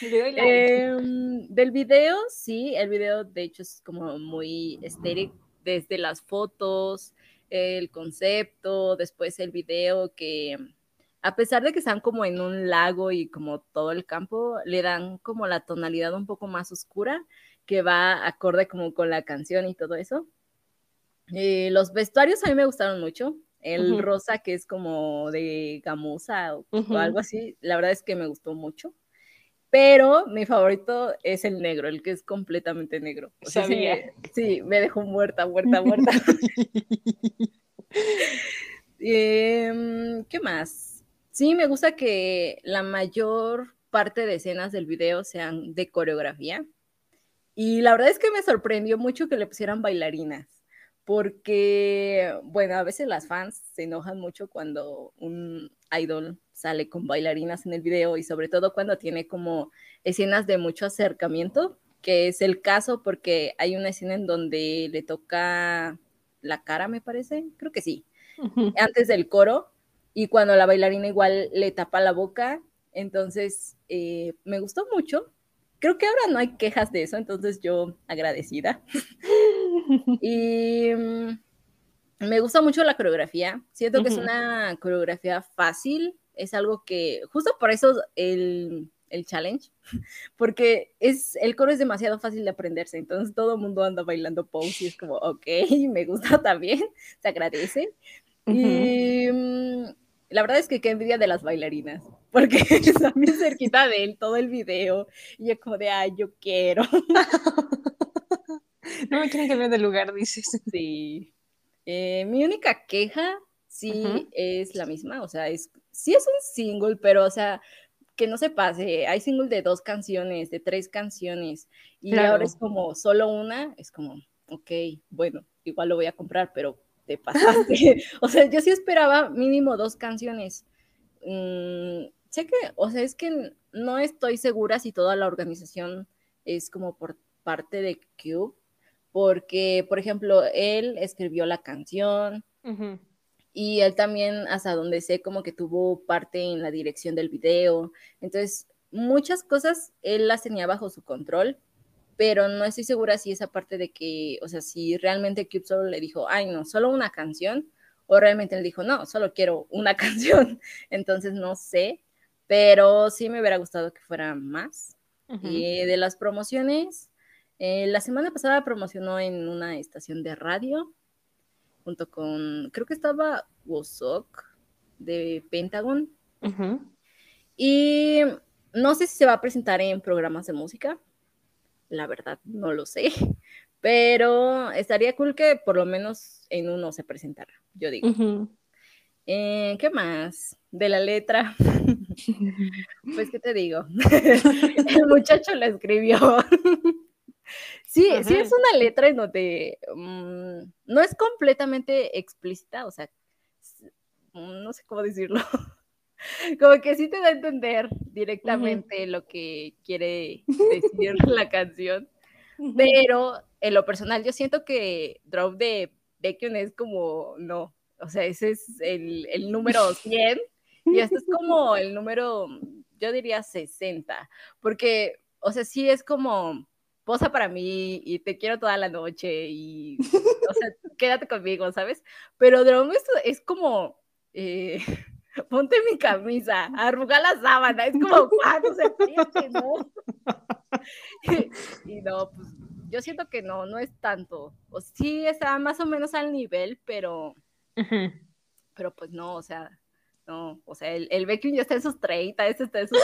eh, <laughs> del video, sí, el video de hecho es como muy estéril, desde las fotos, el concepto, después el video que a pesar de que están como en un lago y como todo el campo, le dan como la tonalidad un poco más oscura que va acorde como con la canción y todo eso. Eh, los vestuarios a mí me gustaron mucho. El rosa que es como de gamuza o, algo así, la verdad es que me gustó mucho. Pero mi favorito es el negro, el que es completamente negro. O sea, sí, me dejó muerta, muerta, muerta. <laughs> <laughs> Em, ¿Qué más? Sí, me gusta que la mayor parte de escenas del video sean de coreografía. Y la verdad es que me sorprendió mucho que le pusieran bailarinas, porque, bueno, a veces las fans se enojan mucho cuando un idol sale con bailarinas en el video y sobre todo cuando tiene como escenas de mucho acercamiento, que es el caso porque hay una escena en donde le toca la cara, me parece, creo que sí, antes del coro, y cuando la bailarina igual le tapa la boca, entonces eh, me gustó mucho creo que ahora no hay quejas de eso, entonces yo agradecida. <laughs> y mm, me gusta mucho la coreografía. Siento que es una coreografía fácil. Es algo que, justo por eso el, el challenge, <laughs> porque es, el coro es demasiado fácil de aprenderse. Entonces todo el mundo anda bailando pose y es como, ok, <laughs> me gusta también, se agradece. Y mm, la verdad es que qué envidia de las bailarinas, porque <laughs> están bien cerquita de él todo el video y yo como de, ay, yo quiero. <laughs> no me quieren cambiar de lugar, dices. Sí. Eh, mi única queja sí es la misma, o sea, es, sí es un single, pero o sea, que no se pase, hay single de dos canciones, de tres canciones, y ahora es como solo una, es como, ok, bueno, igual lo voy a comprar, pero te pasaste. <laughs> o sea, yo sí esperaba mínimo dos canciones. Mm, sé que, o sea, es que no estoy segura si toda la organización es como por parte de Cube, porque, por ejemplo, él escribió la canción y él también, hasta donde sé, como que tuvo parte en la dirección del video. Entonces, muchas cosas él las tenía bajo su control pero no estoy segura si esa parte de que, o sea, si realmente Cube solo le dijo, ay, no, solo una canción, o realmente él dijo, no, solo quiero una <laughs> canción. Entonces no sé, pero sí me hubiera gustado que fuera más. Y de las promociones, eh, la semana pasada promocionó en una estación de radio, junto con, creo que estaba Wozok de Pentagon. Y no sé si se va a presentar en programas de música, la verdad no lo sé, <laughs> pero estaría cool que por lo menos en uno se presentara, yo digo. Eh, ¿Qué más? De la letra. <laughs> pues, ¿qué te digo? <laughs> El muchacho la escribió. sí, sí es una letra en donde mm, no es completamente explícita, o sea, no sé cómo decirlo. <laughs> como que sí te da a entender directamente lo que quiere <laughs> decir la canción, pero en lo personal yo siento que Drop de Baekhyun es como, no, o sea, ese es el, el número <laughs> 100 y este es como el número, yo diría 60, porque, o sea, sí es como posa para mí y te quiero toda la noche y, o sea, quédate conmigo, ¿sabes? Pero Drop es, es como... Eh, ponte mi camisa, arruga la sábana, es como cuando se siente, ¿no? <laughs> y, no, pues yo siento que no, no es tanto. O sí está más o menos al nivel, pero, pero pues no, o sea, no, o sea, el, el ya está en sus 30, este está en sus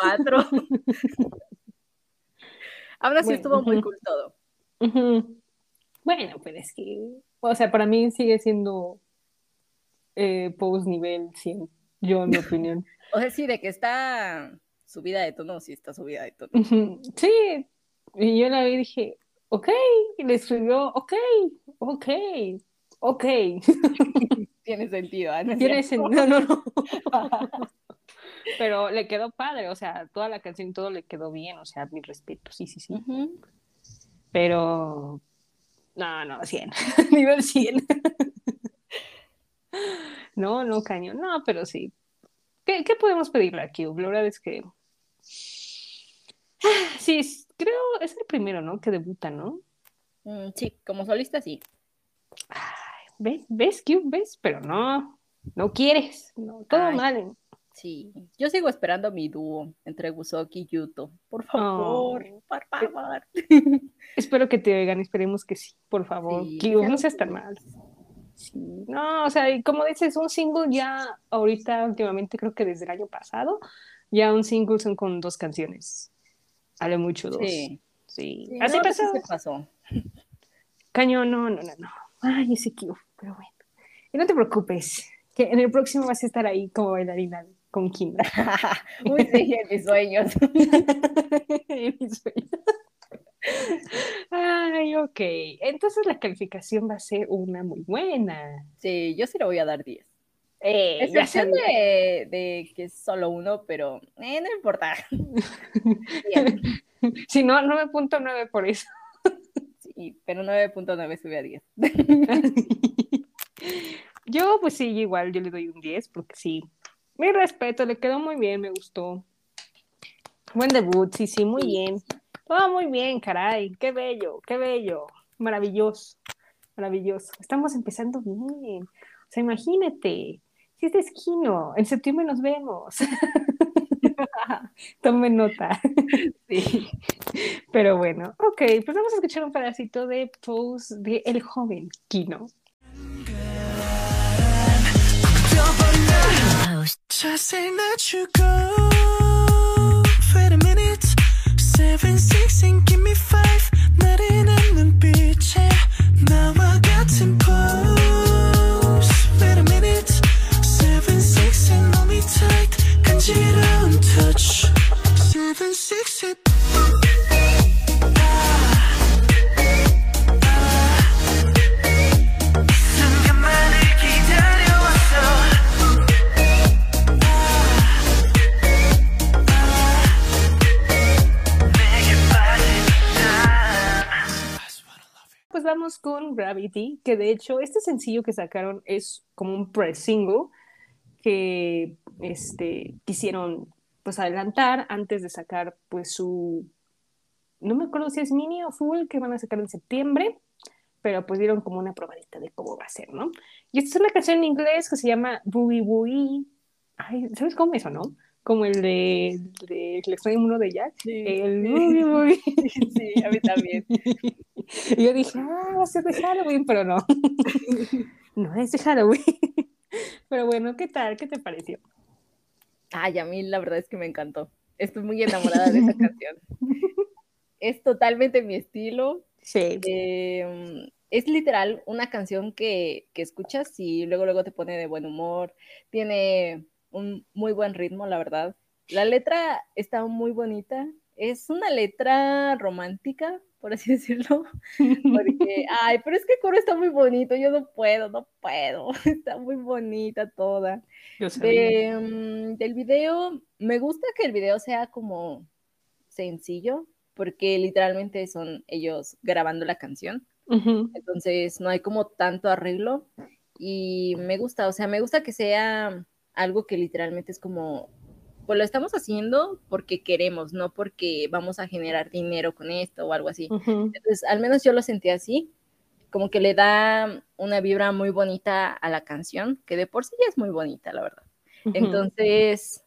24. Ahora sí estuvo muy cool todo. Bueno, pues es que, o sea, para mí sigue siendo eh, post nivel 100, yo en mi opinión. <laughs> o sea, sí, de que está subida de tono, sí está subida de tono. Sí, y yo la vi y dije, ok, y le escribió, ok, ok, ok. <laughs> Tiene sentido, ¿ah? Tiene sentido, no, no, <laughs> Pero le quedó padre, o sea, toda la canción, todo le quedó bien, o sea, mi respeto, sí, sí, sí. Pero, no, no, 100, nivel 100. <laughs> No, no, cañón. No, pero sí. ¿Qué, podemos pedirle a Cube? La verdad es que. <sighs> Sí, creo es el primero, ¿no? Que debuta, ¿no? Mm, sí, como solista sí. ¿Ves? ¿Ves, Cube? ¿Ves? Pero no, no quieres. No, todo mal. Sí, yo sigo esperando mi dúo entre Gusoki y Yuto. Por favor, Oh. por favor. <laughs> Espero que te oigan, esperemos que sí, por favor. Sí, no seas tan mal. Sí. No, o sea, y como dices, un single ya ahorita, últimamente, creo que desde el año pasado, ya un single son con dos canciones. A lo mucho dos. Sí. Sí. Sí, Así no, pasó. se pasó. Cañón, no, no, no, no. Ay, ese Q, pero bueno. Y no te preocupes, que en el próximo vas a estar ahí como bailarina con Kindra. <laughs> Uy, sí, en mis sueños. <laughs> En mis sueños. <laughs> Ay, ok. Entonces la calificación va a ser una muy buena. Sí, yo sí le voy a dar 10. Eh, Excepción de, de que es solo uno, pero eh, no importa. <laughs> Si no, 9.9 por eso. <laughs> Sí, pero 9.9 sube a 10. Yo, pues sí, igual, yo le doy un 10 porque sí. Mi respeto, le quedó muy bien, me gustó. Buen debut, sí, sí, muy bien. Todo muy bien, caray. Qué bello, qué bello. Maravilloso, maravilloso. Estamos empezando bien. O sea, imagínate, si es de esquino, en septiembre nos vemos. <laughs> Tome nota. <laughs> sí. Pero bueno, ok, pues vamos a escuchar un pedacito de Pose de El Joven Kino. Seven, six and give me five 나른한 눈빛에 나와 같은 pose Wait a minute Seven, six and hold me tight 간지러운 touch Seven, six and vamos con Gravity, que de hecho este sencillo que sacaron es como un pre-single que este, quisieron pues adelantar antes de sacar pues su, no me acuerdo si es mini o full, que van a sacar en septiembre, pero pues dieron como una probadita de cómo va a ser, ¿no? Y esta es una canción en inglés que se llama Boogie Boogie. Ay, ¿sabes cómo eso, no? Como el de, de El extraño mundo de Jack. El Boogie Boogie. <laughs> Sí, a mí también. Y yo dije, ah, va a ser de Halloween, pero no. <laughs> no es de Halloween. <laughs> Pero bueno, ¿qué tal? ¿Qué te pareció? Ay, a mí la verdad es que me encantó. Estoy muy enamorada de esa canción. Es totalmente mi estilo. Sí. Eh, es literal una canción que, que escuchas y luego luego te pone de buen humor. Tiene un muy buen ritmo, la verdad. La letra está muy bonita. Es una letra romántica, por así <laughs> decirlo. Porque, ay, pero es que el coro está muy bonito. Yo no puedo, no puedo. <laughs> Está muy bonita toda. De, mm, del video, me gusta que el video sea como sencillo, porque literalmente son ellos grabando la canción, entonces no hay como tanto arreglo y me gusta, o sea, me gusta que sea algo que literalmente es como, pues lo estamos haciendo porque queremos, no porque vamos a generar dinero con esto o algo así. Ujú. Entonces, al menos yo lo sentí así, como que le da una vibra muy bonita a la canción, que de por sí ya es muy bonita, la verdad. Ujú. Entonces,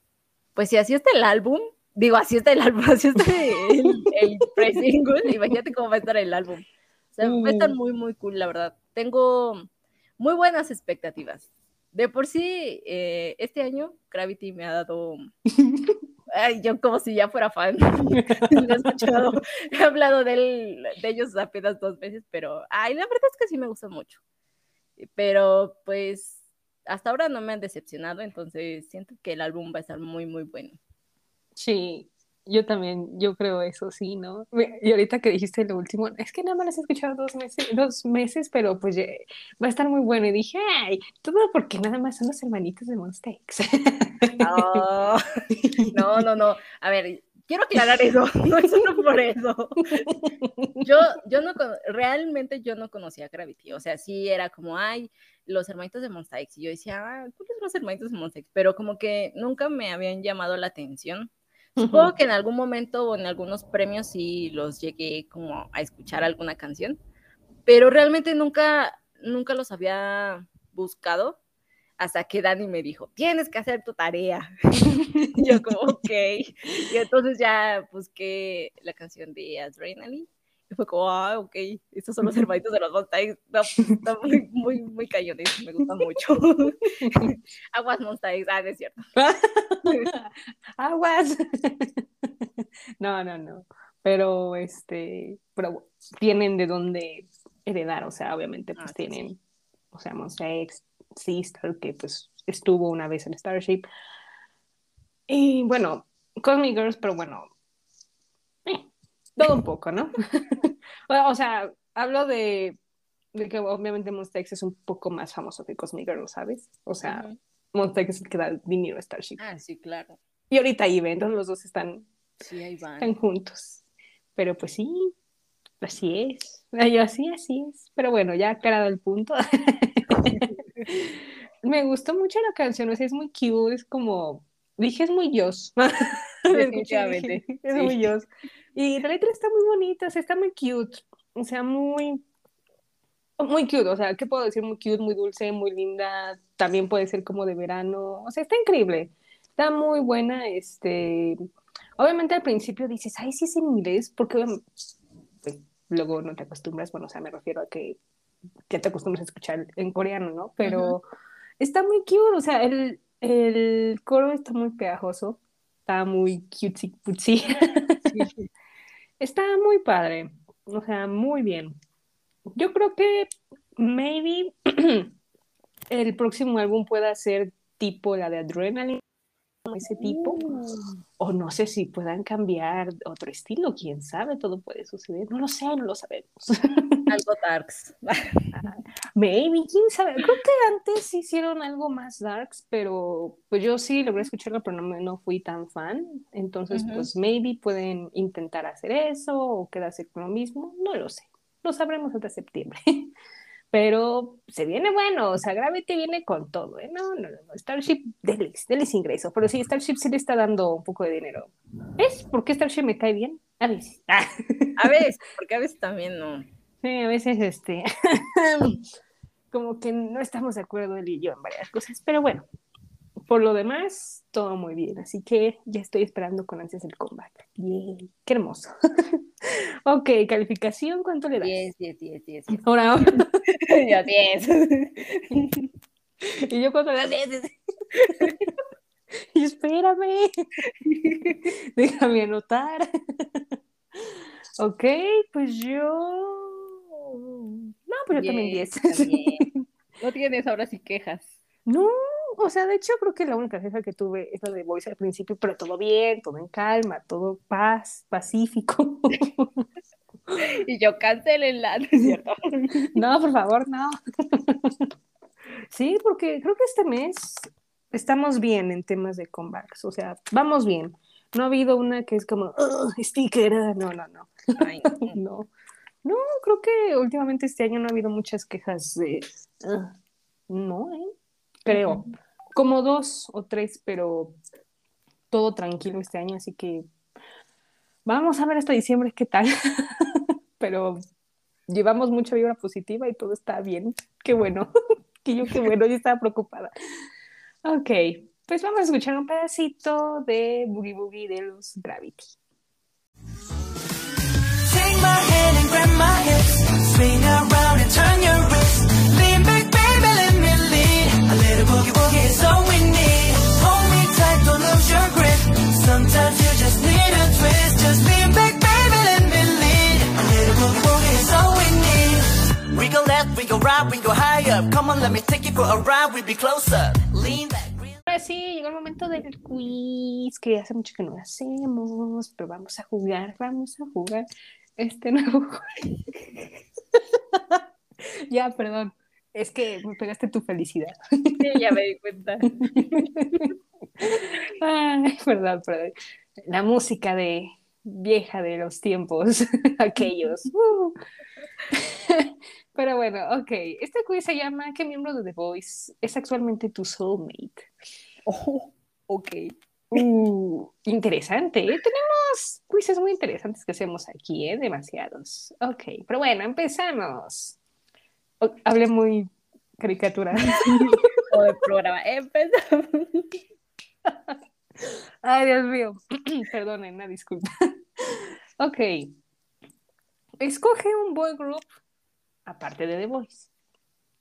pues si así está el álbum, digo, así está el álbum, <laughs> así está el, el pre-single, imagínate cómo va a estar el álbum. O sea, va a estar Mm. muy, muy cool, la verdad. Tengo muy buenas expectativas. De por sí, eh, este año Gravity me ha dado... <laughs> Ay, yo como si ya fuera fan. <laughs> He escuchado, <laughs> he hablado de, él- de ellos apenas dos veces, pero ay, la verdad es que sí me gusta mucho. Pero pues hasta ahora no me han decepcionado, entonces siento que el álbum va a estar muy, muy bueno. Sí, yo también, yo creo eso, sí, ¿no? Y ahorita que dijiste lo último, es que nada más las he escuchado dos meses, dos meses, pero pues va a estar muy bueno. Y dije, ay, todo porque nada más son los hermanitos de Monster X. No, <laughs> no, no. A ver, quiero aclarar eso, <laughs> no es solo por eso. Yo, yo no, realmente yo no conocía Gravity, o sea, sí era como, ay, los hermanitos de Monsta X, y yo decía, ah, ¿cuáles son los hermanitos de Monsta X? Pero como que nunca me habían llamado la atención. Supongo <laughs> que en algún momento o en algunos premios sí los llegué como a escuchar alguna canción, pero realmente nunca, nunca los había buscado hasta que Dani me dijo, tienes que hacer tu tarea. <laughs> y yo como, <laughs> ok. Y entonces ya busqué la canción de Adrenaline. Y fue como, ah, ok, estos son los hermanitos de los. No, pues, están muy, <laughs> muy, muy cañones, me gustan mucho. <laughs> Aguas Montagues, ah, no es cierto. <laughs> Aguas. no, no, no. Pero este, pero tienen de dónde heredar, o sea, obviamente pues Ah, sí. tienen, o sea, Monster X, Sister, que pues estuvo una vez en Starship. Y bueno, Cosmic Girls, pero bueno, todo un poco, ¿no? <laughs> o sea, hablo de, de que obviamente Monster X es un poco más famoso que Cosmic Girls, ¿sabes? O sea. Monster X es el que da dinero a Starship. Ah, sí, claro. Y ahorita ahí ven, entonces los dos están, Sí, ahí van. están juntos. Pero pues sí, así es. Yo así, así es. Pero bueno, ya aclarado el punto. <laughs> Me gustó mucho la canción, o sea, es muy cute, es como, dije, es muy Dios. <laughs> Definitivamente, es muy Dios. Y la letra está muy bonita, o sea, está muy cute, o sea, muy, muy cute, o sea, ¿qué puedo decir? Muy cute, muy dulce, muy linda, también puede ser como de verano, o sea, está increíble, está muy buena, este, obviamente al principio dices, ay, sí es en inglés, porque pues, luego no te acostumbras, bueno, o sea, me refiero a que ya te acostumbras a escuchar en coreano, ¿no? Pero está muy cute, o sea, el, el coro está muy pegajoso, está muy cutesy putsy, está muy padre, o sea, muy bien. Yo creo que maybe <clears throat> el próximo álbum pueda ser tipo la de Adrenaline, ese tipo, o no sé si puedan cambiar otro estilo, quién sabe, todo puede suceder, no lo sé, no lo sabemos. <laughs> Algo darks. Maybe, quién sabe. Creo que antes hicieron algo más darks, pero pues yo sí logré escucharlo, pero no, no fui tan fan. Entonces, Ujú. pues maybe pueden intentar hacer eso o quedarse con lo mismo. No lo sé. Lo sabremos hasta septiembre. <laughs> Pero se viene bueno, o sea, Gravity viene con todo, ¿eh? No, no, no. Starship, denles, denles ingreso. Pero sí, Starship sí le está dando un poco de dinero. ¿Ves por qué Starship me cae bien? A veces. Ah. A veces, porque a veces también no. Sí, a veces este <laughs> como que no estamos de acuerdo él y yo en varias cosas, pero bueno, por lo demás, todo muy bien, así que ya estoy esperando con ansias el comeback. Yay, qué hermoso. <laughs> ok, calificación, ¿cuánto le das? 10, 10, 10, 10. 10. Ahora, ahora. <laughs> Yo 10. <laughs> y yo cuánto le das? Diez, diez. y espérame, déjame anotar. ok, pues yo... No, pues yo también 10. también. No tienes ahora sí quejas. No, o sea, de hecho creo que la única queja que tuve es la de Voice al principio, pero todo bien, todo en calma, todo paz, pacífico. <laughs> Y yo cancelenla, ¿no es cierto? <laughs> no, por favor, no. <laughs> sí, porque creo que este mes estamos bien en temas de comebacks, o sea, vamos bien. No ha habido una que es como, "Ugh, sticker, ah", no, no, no, Ay, no. no. No, creo que últimamente este año no ha habido muchas quejas de, no, ¿eh? Creo. Como dos o tres, pero todo tranquilo este año, así que vamos a ver hasta diciembre qué tal. <laughs> pero llevamos mucha vibra positiva y todo está bien. Qué bueno. <laughs> que yo qué bueno, yo estaba preocupada. Ok, pues vamos a escuchar un pedacito de Boogie Boogie de los Gravity. Take my hand and grab my hips. Swing around and turn your sí, llegó el momento del quiz, que hace mucho que no lo hacemos, pero vamos a jugar, vamos a jugar este <laughs> nuevo <laughs> ya, perdón, es que me pegaste tu felicidad. Sí, ya me di cuenta. <laughs> Ay, perdón, perdón. La música de vieja de los tiempos, <laughs> aquellos. Uh. <laughs> Pero bueno, ok. Este quiz se llama ¿Qué miembro de The Voice es actualmente tu soulmate? Oh, ok. Uh, interesante, ¿eh? Tenemos quizzes muy interesantes que hacemos aquí, ¿eh? Demasiados. Ok, pero bueno, empezamos. O- hablé muy caricatura. como <laughs> el programa. Empezamos. Ay, Dios mío. <clears throat> Perdonen, una disculpa. <laughs> ok. Escoge un boy group aparte de The Voice.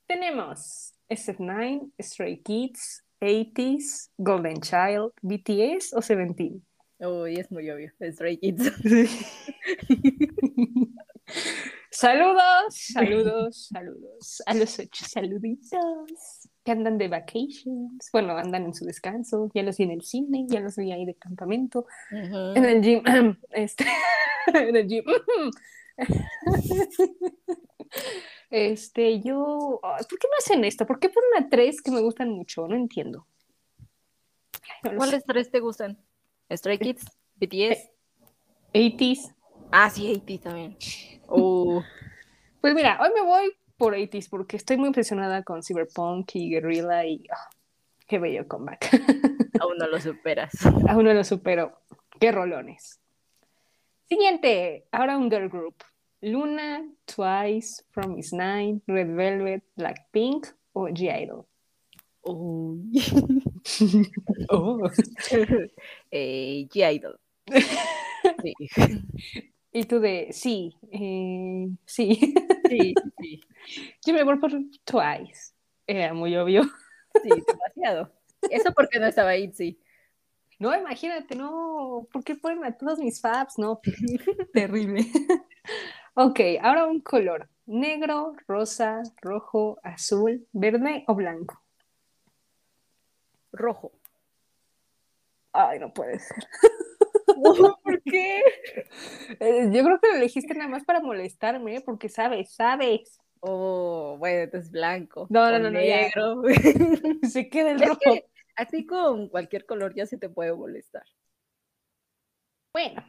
Tenemos SF9, Stray Kids, 80s, Golden Child, BTS o Seventeen. Uy, es muy obvio. Stray Kids. <laughs> saludos, <laughs> saludos, saludos a los ocho saluditos que andan de vacations. Bueno, andan en su descanso. Ya los vi en el cine, ya los vi ahí de campamento. En el gym. <clears throat> Este, <laughs> en el gym. <laughs> Este, yo. ¿Por qué no hacen esto? ¿Por qué ponen a tres que me gustan mucho? No entiendo. No. ¿Cuáles tres te gustan? Stray Kids, BTS. 80s. Ah, sí, 80 también. Uh, <laughs> Pues mira, hoy me voy por 80s porque estoy muy impresionada con Cyberpunk y Guerrilla y ah, qué bello comeback. <laughs> aún no lo superas. Aún no lo supero. Qué rolones. Siguiente, ahora un girl group. Luna, Twice, Promise Nine, Red Velvet, Blackpink o G-Idol. Uy. <laughs> Oh. eh, G-Idol. Sí, Y tú de, sí, eh, sí. sí, sí, <laughs> Yo me voy por Twice. Era muy obvio. sí, demasiado. Eso porque no estaba Itzy. No, imagínate, no. ¿Por qué ponen a todos mis faps? No, <laughs> terrible. ok, ahora un color. Negro, rosa, rojo, azul, verde o blanco. Rojo. Ay, no puede ser. <laughs> <laughs> ¿Por qué? Eh, yo creo que lo elegiste nada más para molestarme, porque sabes, sabes. Oh, bueno, entonces blanco. No, no, no, no, ya. negro. <laughs> Se queda el rojo. que así con cualquier color ya se te puede molestar. Bueno,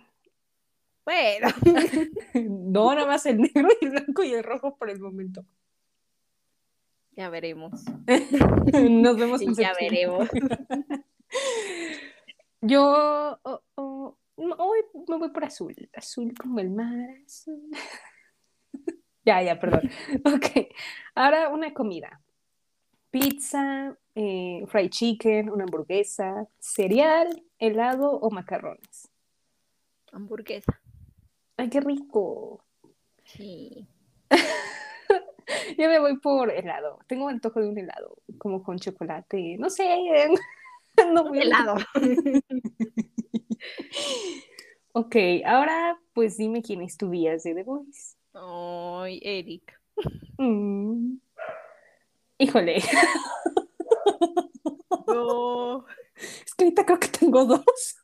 Bueno, <laughs> no, nada más el negro y el blanco y el rojo por el momento. ya veremos. Nos vemos en Ya veremos. Yo oh, oh, hoy me voy por azul, azul como el mar azul. <laughs> ya, ya, perdón. <laughs> Ok, ahora una comida. Pizza, eh, fried chicken, una hamburguesa, cereal, helado o macarrones. Hamburguesa. Ay, qué rico. Sí. <laughs> Yo me voy por helado. Tengo antojo de un helado, como con chocolate. No sé. <laughs> No a- Helado. <laughs> Ok, ahora pues dime quién es tu vías de The Voice. Ay, Eric. Mm. Híjole, <laughs> No. es que ahorita creo que tengo dos.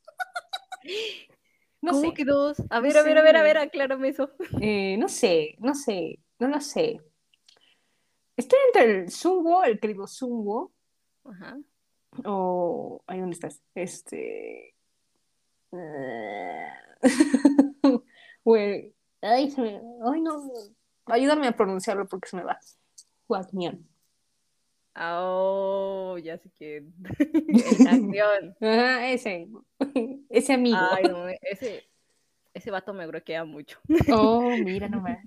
No ¿Cómo sé, que dos? A ver, No a ver, a ver, a ver, aclárame eso. eh, no sé, no sé, no lo sé. Estoy entre el Sunwo, el querido Sunwo, Ajá. O... Ahí, ¿dónde estás? Este... <laughs> o el- Ay, se me... Ay, no. Ayúdame a pronunciarlo porque se me va. Huacmian. Oh, ya sé quién. <laughs> Acción. Ajá, ese. Ese amigo. Ay, no, ese, ese vato me bloquea mucho. Oh, <laughs> mira nomás.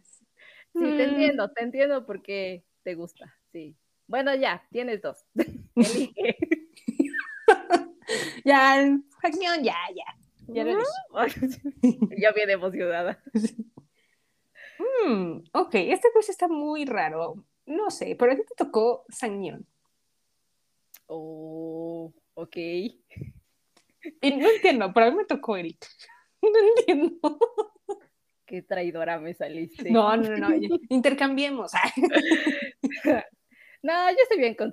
Sí, te Mm. entiendo, te entiendo porque te gusta, sí. Bueno, ya, tienes dos. Elige. <laughs> Ya, Huacmian, ya, ya. Ya lo <laughs> <laughs> ya bien emocionada. Mm, ok, este quiz está muy raro. No sé, pero a ti te tocó Sangnyeon. Oh, ok. Y no entiendo, pero a mí me tocó Eric. No entiendo. Qué traidora me saliste. No, no, no, no. Intercambiemos. No, yo estoy bien con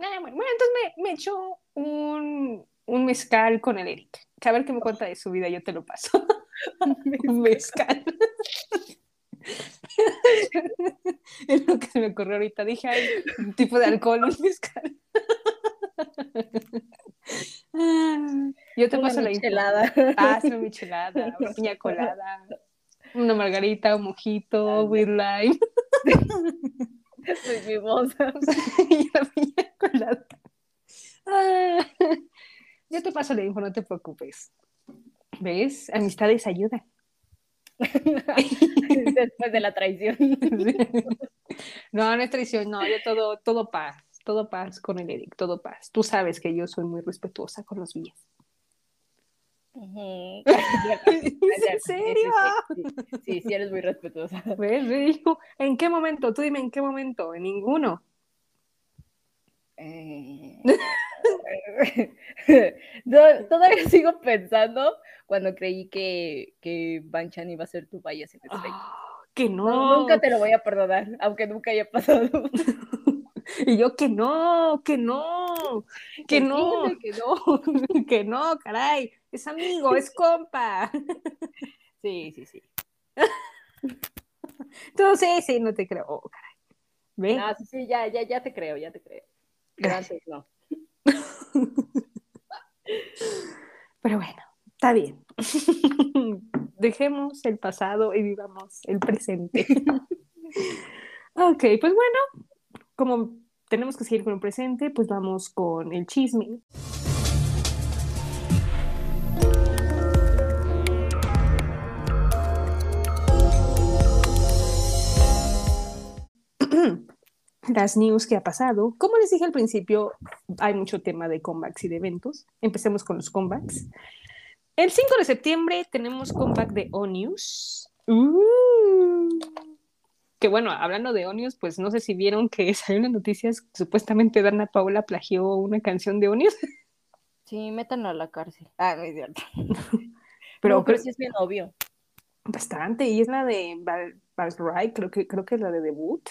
Tania. bueno, bueno, entonces me, me echo un, un mezcal con el Eric. A ver qué me cuenta de su vida, yo te lo paso. <laughs> Un mezcal. <laughs> es lo que se me ocurrió ahorita. Dije, ay, un tipo de alcohol, un mezcal. Ah, <laughs> yo te Una paso la michelada. Ah, una michelada, una piña colada, una margarita, un mojito, with lime <laughs> Soy mimosa. <laughs> y la piña colada. Ah, yo te paso la info, no te preocupes. ¿Ves? Amistades ayudan. <laughs> Después de la traición. No, no es traición, no, yo todo, todo paz, todo paz con el Eric, todo paz. Tú sabes que yo soy muy respetuosa con los vías. <laughs> ¿Es en serio? Sí, sí, sí, sí, eres muy respetuosa. <laughs> ¿En qué momento? Tú dime en qué momento. En ninguno. Eh, to- <laughs> Todavía sigo pensando cuando creí que, que Banchan iba a ser tu bias en Strike. Ah, que No, no. nunca te lo voy a perdonar, aunque nunca haya pasado. Y yo que no, que no, <laughs> que no, que <laughs> no. que no, caray. Es amigo, es compa. <laughs> Sí, sí, sí. Entonces, sí, no te creo. Oh, caray. ¿Ve? No, sí, sí, ya, ya, ya te creo, ya te creo. Gracias. no. Pero bueno, está bien. Dejemos el pasado y vivamos el presente. ok, pues bueno, como tenemos que seguir con el presente, pues vamos con el chisme. <clears throat> Las news que ha pasado. Como les dije al principio, hay mucho tema de comebacks y de eventos. Empecemos con los comebacks. El 5 de septiembre tenemos comeback de Onius. Uh. Que bueno, hablando de Onius, pues no sé si vieron que <laughs> salió las noticias supuestamente Dana Paola plagió una canción de Onius. <laughs> Sí, métanlo a la cárcel. Ah, no es cierto. <laughs> Pero No, pero creo- sí es bien obvio. bastante, y es la de Valsrai, creo que, creo que es la de debut.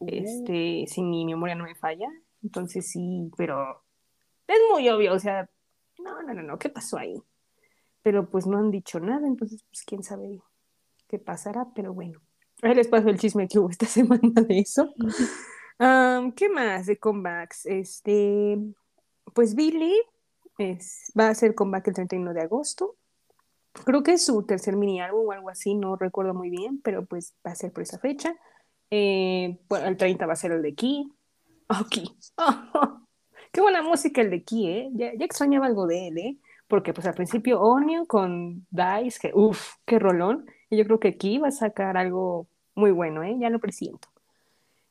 Uh. Este, si mi memoria no me falla. Entonces sí, pero es muy obvio, o sea, no, no, no, no, ¿qué pasó ahí? Pero pues no han dicho nada, entonces pues quién sabe qué pasará, pero bueno. Ahí les paso el chisme que hubo esta <laughs> semana de eso. Am, ¿Qué más de comebacks? Este, pues Billy es, va a hacer comeback el 31 de agosto. Creo que es su tercer mini álbum o algo así, no recuerdo muy bien, pero pues va a ser por esa fecha. Eh, bueno, el 30 va a ser el de Key. Oh, Key. Oh, <laughs> qué buena música el de Key, ¿eh? Ya, ya extrañaba algo de él, ¿eh? Porque pues al principio Onion con Dice, que uff, qué rolón. Y yo creo que Key va a sacar algo muy bueno, ¿eh? Ya lo presiento.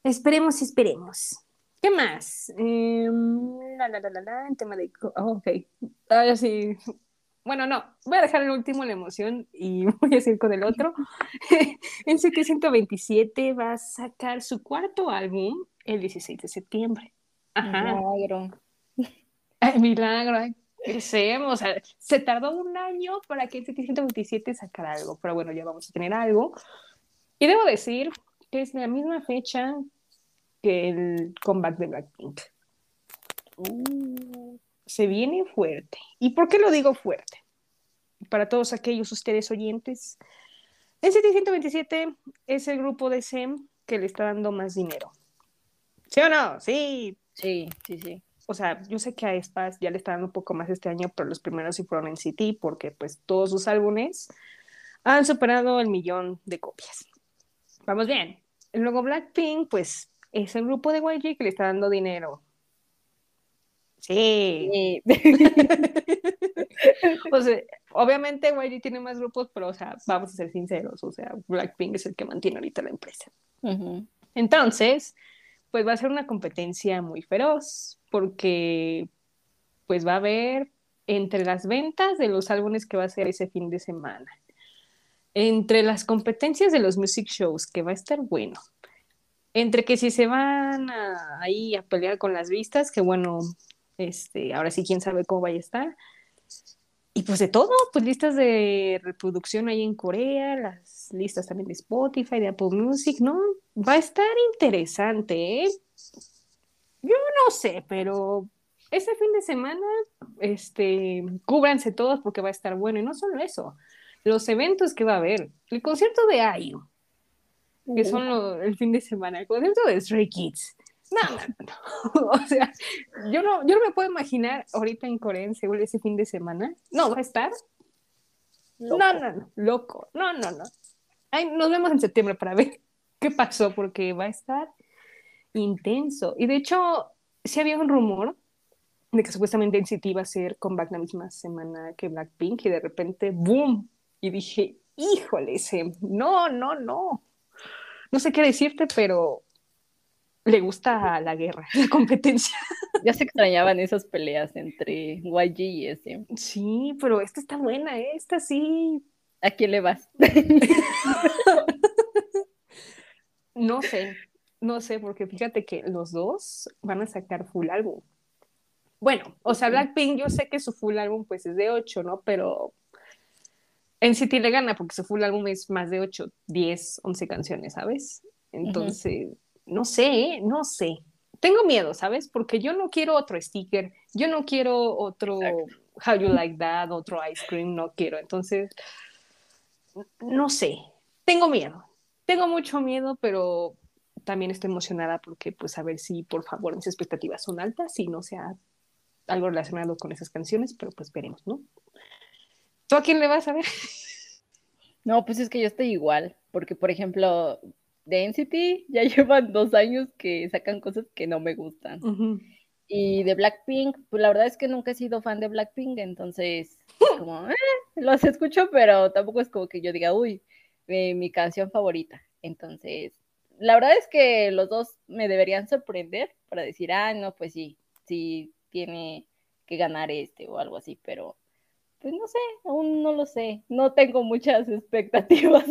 Esperemos esperemos. ¿Qué más? Em, la, la, la, la, la, en tema de... oh, ok. Ahora sí. Bueno, no. Voy a dejar el último la emoción y <laughs> voy a seguir con el otro. <laughs> en 727 va a sacar su cuarto álbum el 16 de septiembre. Ajá. Milagro. Ay, milagro. ay, O sea, se tardó un año para que en 727 sacara algo, pero bueno, ya vamos a tener algo. Y debo decir que es la misma fecha que el comeback de Blackpink. Uh, Se viene fuerte. ¿Y por qué lo digo fuerte? Para todos aquellos ustedes oyentes, el 727 es el grupo de SEM que le está dando más dinero. ¿Sí o no? Sí, sí, sí, sí. O sea, yo sé que a Espas ya le está dando un poco más este año, pero los primeros sí fueron en City porque pues todos sus álbumes han superado el millón de copias. Vamos bien. Luego Blackpink, pues es el grupo de YG que le está dando dinero. Sí. Sí. <laughs> O sea, obviamente YG tiene más grupos, pero o sea, vamos a ser sinceros, o sea, Blackpink es el que mantiene ahorita la empresa. Ujú. Entonces, pues va a ser una competencia muy feroz, porque pues va a haber entre las ventas de los álbumes que va a ser ese fin de semana, entre las competencias de los music shows, que va a estar bueno, entre que si se van a- ahí a pelear con las vistas, que bueno, este, ahora sí quién sabe cómo vaya a estar. Y pues de todo, pues listas de reproducción ahí en Corea, las listas también de Spotify, de Apple Music, ¿no? Va a estar interesante, ¿eh? Yo no sé, pero ese fin de semana, este, cúbranse todos porque va a estar bueno. Y no solo eso, los eventos que va a haber. El concierto de IU, que son lo- el fin de semana, el concierto de Stray Kids. No, no, no. <laughs> O sea, yo no, yo no me puedo imaginar ahorita en Corea, en Seúl, ese fin de semana. No, va a estar. Loco. No, no, no, loco. No, no, no. Ay, nos vemos en septiembre para ver <laughs> qué pasó, porque va a estar intenso. Y de hecho, sí había un rumor de que supuestamente NCT iba a ser comeback la misma semana que Blackpink, y de repente, ¡boom! Y dije, híjole, no, no, no. No sé qué decirte, pero le gusta la guerra, <laughs> la competencia. Ya se extrañaban esas peleas entre YG y ese. Sí, pero esta está buena, ¿eh? esta sí. ¿A quién le vas? No sé, no sé, porque fíjate que los dos van a sacar full álbum. Bueno, o sea, Blackpink, yo sé que su full álbum pues es de 8, ¿no? Pero NCT le gana porque su full álbum es más de 8, 10, 11 canciones, ¿sabes? Entonces, no sé, no sé. Tengo miedo, ¿sabes? Porque yo no quiero otro sticker, yo no quiero otro How You Like That, otro ice cream, no quiero. Entonces, no sé, tengo miedo. Tengo mucho miedo, pero también estoy emocionada porque, pues, a ver si, por favor, mis expectativas son altas y no sea algo relacionado con esas canciones, pero pues veremos, ¿no? ¿Tú a quién le vas a ver? No, pues es que yo estoy igual, porque, por ejemplo, de NCT <laughs> ya llevan dos años que sacan cosas que no me gustan. Y de Blackpink, pues la verdad es que nunca he sido fan de Blackpink, entonces, como, eh, <laughs> los escucho, pero tampoco es como que yo diga, uy, eh, mi canción favorita. Entonces, la verdad es que los dos me deberían sorprender para decir, ah, no, pues sí, sí tiene que ganar este o algo así, pero pues no sé, aún no lo sé, no tengo muchas <laughs> expectativas.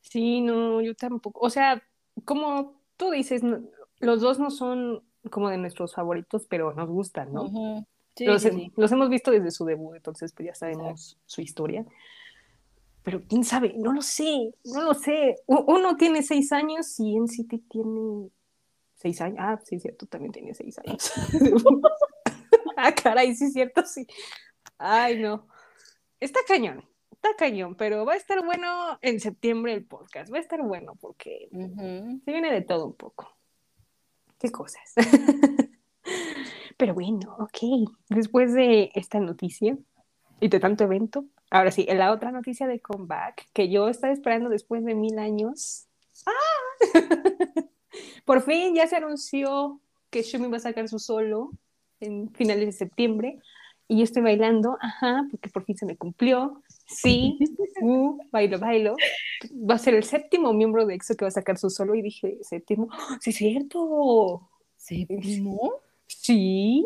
Sí, no, yo tampoco. O sea, como tú dices, los dos no son como de nuestros favoritos, pero nos gustan, ¿no? sí, los, sí, los, hemos visto desde su debut, entonces pues ya sabemos su historia. Pero quién sabe, no lo sé, no lo sé. Uno tiene seis años y NCT tiene seis años. Ah, sí, cierto, también tiene seis años. <laughs> <laughs> ah, caray, sí, cierto, sí. Ay, no. Está cañón está cañón, pero va a estar bueno en septiembre el podcast. Va a estar bueno porque se viene de todo un poco. Qué cosas. <laughs> pero bueno, ok. Después de esta noticia y de tanto evento, ahora sí, en la otra noticia de comeback que yo estaba esperando después de mil años. ¡Ah! <laughs> Por fin ya se anunció que Shumi va a sacar su solo en finales de septiembre y yo estoy bailando, ajá, porque por fin se me cumplió. Sí, <laughs> uh, bailo, bailo. Va a ser el séptimo miembro de EXO que va a sacar su solo y dije, séptimo, ¡Ah! sí, es cierto. ¿Séptimo? Sí.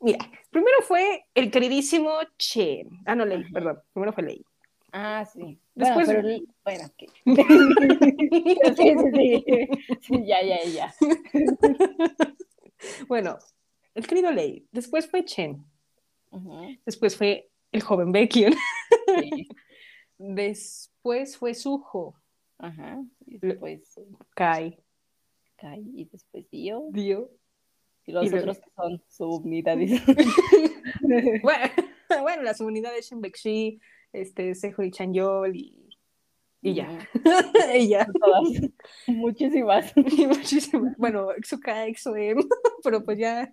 Mira, primero fue el queridísimo Chen. Ah, no, Ley, perdón. Primero fue Ley. Ah, sí. Después. Bueno, pero, bueno okay. <laughs> sí, sí, sí. sí, ya, ya, ya. bueno, el querido Ley. Después fue Chen. Uh -huh. Después fue el joven Baekhyun. Sí. <laughs> después fue Suho. Ajá. Y después Kai. Kai. Y después Dio. Dio. Y los y otros luego... son subunidades. <laughs> bueno, <laughs> bueno, las subunidades Shinbekshi, este, Sejo y Chanyol y, y ya. y ya. Todas. Muchísimas. y muchísimas. Bueno, Exuka, Exoem, pero pues ya,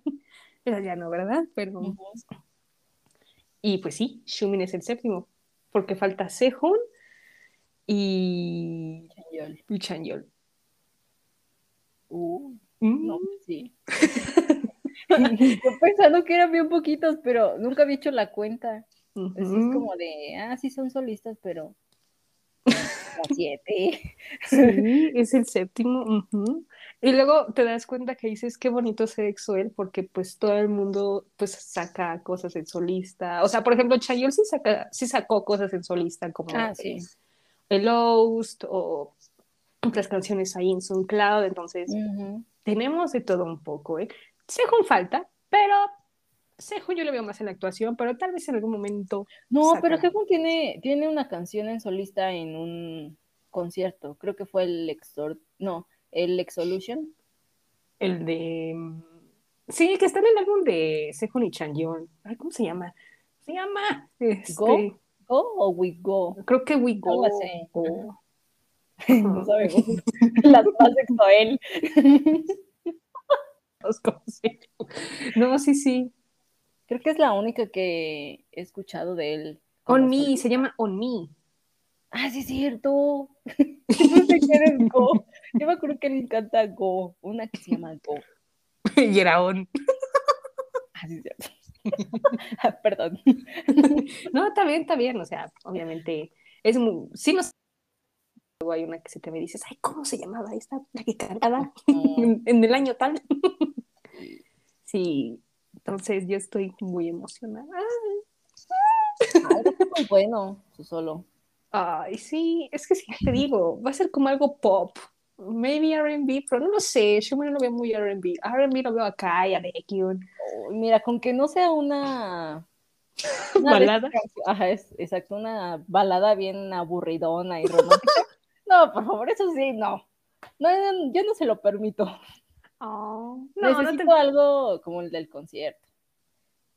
ya no, ¿verdad? Pero. Uh -huh. Y pues sí, Shumin es el séptimo, porque falta Sehun y Chanyol. Y Chanyol. Uh, mm. No, sí. <laughs> Yo pensando que eran bien poquitos, pero nunca había hecho la cuenta. Uh -huh. Así es como de, ah, sí son solistas, pero <laughs> siete. Sí, <laughs> es el séptimo. Uh -huh. Y luego te das cuenta que dices qué bonito ser Exoel porque pues todo el mundo pues saca cosas en solista. O sea, por ejemplo, Chayol sí, saca, sí sacó cosas en solista como ah, sí. el Host o otras canciones ahí en SoundCloud. Entonces, uh -huh. tenemos de todo un poco. ¿eh? Sejun falta, pero Sejun yo lo veo más en la actuación, pero tal vez en algún momento. No, saca... pero Sejun tiene, tiene una canción en solista en un concierto. Creo que fue el Exor. No el Exolution. El de. Sí, que está en el álbum de Sehun y Chanyeol. Ay, ¿cómo se llama? Se llama. Este... ¿Go? ¿Go o We Go? Creo que We Go. Go. <laughs> no sabemos. Las más él. <laughs> no, sí, sí. Creo que es la única que he escuchado de él. On Me, se llama On Me. Ah, sí, es cierto. no sé qué eres Go. Yo me acuerdo que le encanta Go, una que se llama Go. <laughs> y era On. <laughs> Ah, sí, es cierto. <laughs> Perdón. no, está bien, está bien. O sea, obviamente, es muy, sí nos luego hay una que se te me dices, ay, ¿cómo se llamaba esta? La que cantaba en, en el año tal. sí, entonces yo estoy muy emocionada. Algo muy bueno, su solo. Ay, sí, es que sí, te digo, va a ser como algo pop. Maybe R&B, pero no lo sé, yo no lo veo muy R&B. R&B lo veo acá y a Baekhyun. Mira, con que no sea una. <laughs> ¿Balada? Ajá, es exacto, una balada bien aburridona y romántica. <laughs> No, por favor, eso sí, no. No, no, yo no se lo permito. Oh, no, no Necesito te... algo como el del concierto.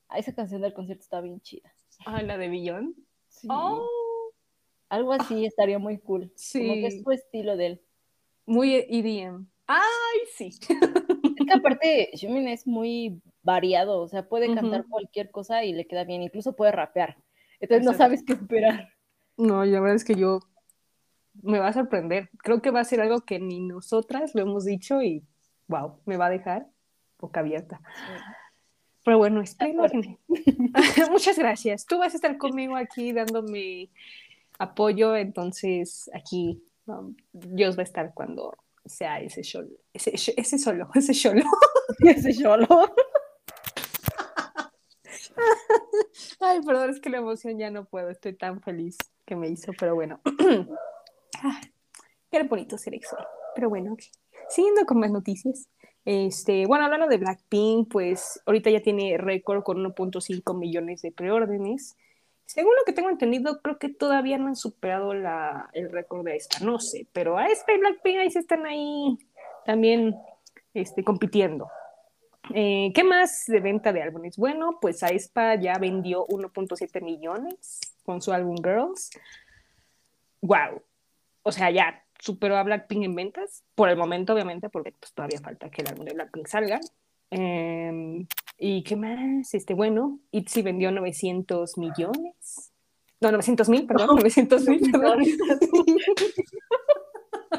Ah, esa canción del concierto está bien chida. Ah, la de Billon. Sí. Oh, Algo así estaría muy cool. Como que sí, es su estilo de él. muy EDM. Ay, sí. <laughs> Es que aparte, Xiumin es muy variado, o sea, puede cantar cualquier cosa y le queda bien, incluso puede rapear. Entonces no sabes qué esperar. No, la verdad es que yo me va a sorprender. Creo que va a ser algo que ni nosotras lo hemos dicho y wow, me va a dejar boca abierta. Pero bueno, espero. <laughs> Muchas gracias. Tú vas a estar conmigo aquí dándome apoyo, entonces aquí um, Dios va a estar cuando sea ese show, ese, ese solo, <laughs> ese solo. <laughs> Ese solo. <laughs> Ay, perdón, es que la emoción ya no puedo, estoy tan feliz que me hizo, pero bueno. <clears throat> Ah, Qué bonito ser Excel. Pero bueno, siguiendo con más noticias. Este, bueno, hablando de Blackpink, pues ahorita ya tiene récord con 1.5 millones de preórdenes. Según lo que tengo entendido, creo que todavía no han superado el récord de esta, no sé, pero a esta y Blackpink ahí se están ahí también este, compitiendo. Eh, ¿Qué más de venta de álbumes? Bueno, pues aespa ya vendió 1.7 millones con su álbum Girls. ¡Wow! O sea, ya superó a Blackpink en ventas, por el momento, obviamente, porque pues, todavía falta que el álbum de Blackpink salga. Eh, ¿Y qué más? Este, bueno, ITZY vendió 900 millones. No, 900 mil, perdón, <laughs> 900 mil, perdón. <laughs>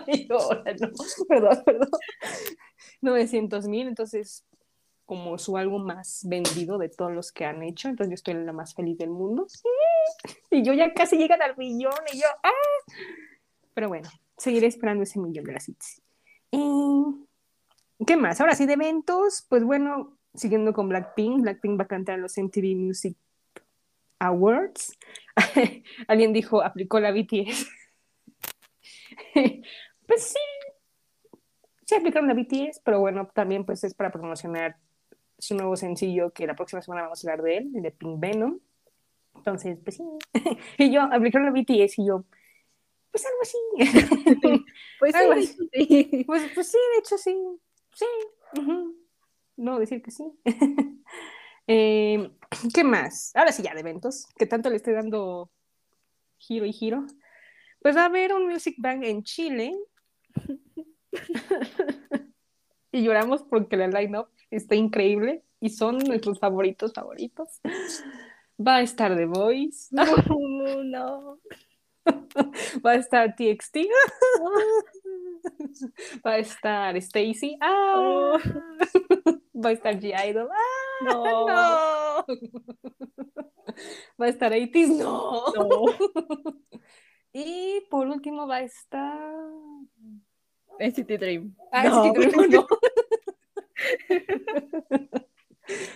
Ay, no, perdón, perdón. 900 mil, entonces como su álbum más vendido de todos los que han hecho, entonces yo estoy la más feliz del mundo. Sí. Y yo ya casi llegan al millón y yo, ¡ah! Pero bueno, seguiré esperando ese millón de las hits. Y ¿qué más? Ahora sí, de eventos, pues bueno, siguiendo con Blackpink, Blackpink va a cantar en los MTV Music Awards. <laughs> Alguien dijo, aplicó la BTS. <laughs> pues sí, sí aplicaron la BTS, pero bueno, también pues es para promocionar su nuevo sencillo que la próxima semana vamos a hablar de él, el de Pink Venom. Entonces, pues sí. <laughs> y yo aplicaron la BTS y yo, pues algo así. Pues Algo sí, así. sí. pues, pues sí, de hecho sí. Sí. ujú. No decir que sí. <laughs> Eh, ¿Qué más? Ahora sí, ya de eventos, que tanto le estoy dando giro y giro. Pues va a haber un Music Bank en Chile. <laughs> y lloramos porque la line-up está increíble y son nuestros favoritos favoritos. Va a estar The Voice, No, no. <laughs> va a estar TXT, va a estar Stacy, ah, va a estar G-Idol, ah, No. no. Va a estar 80 <laughs> no. No. Y por último va a estar. NCT Dream. Ah, No. no. <laughs>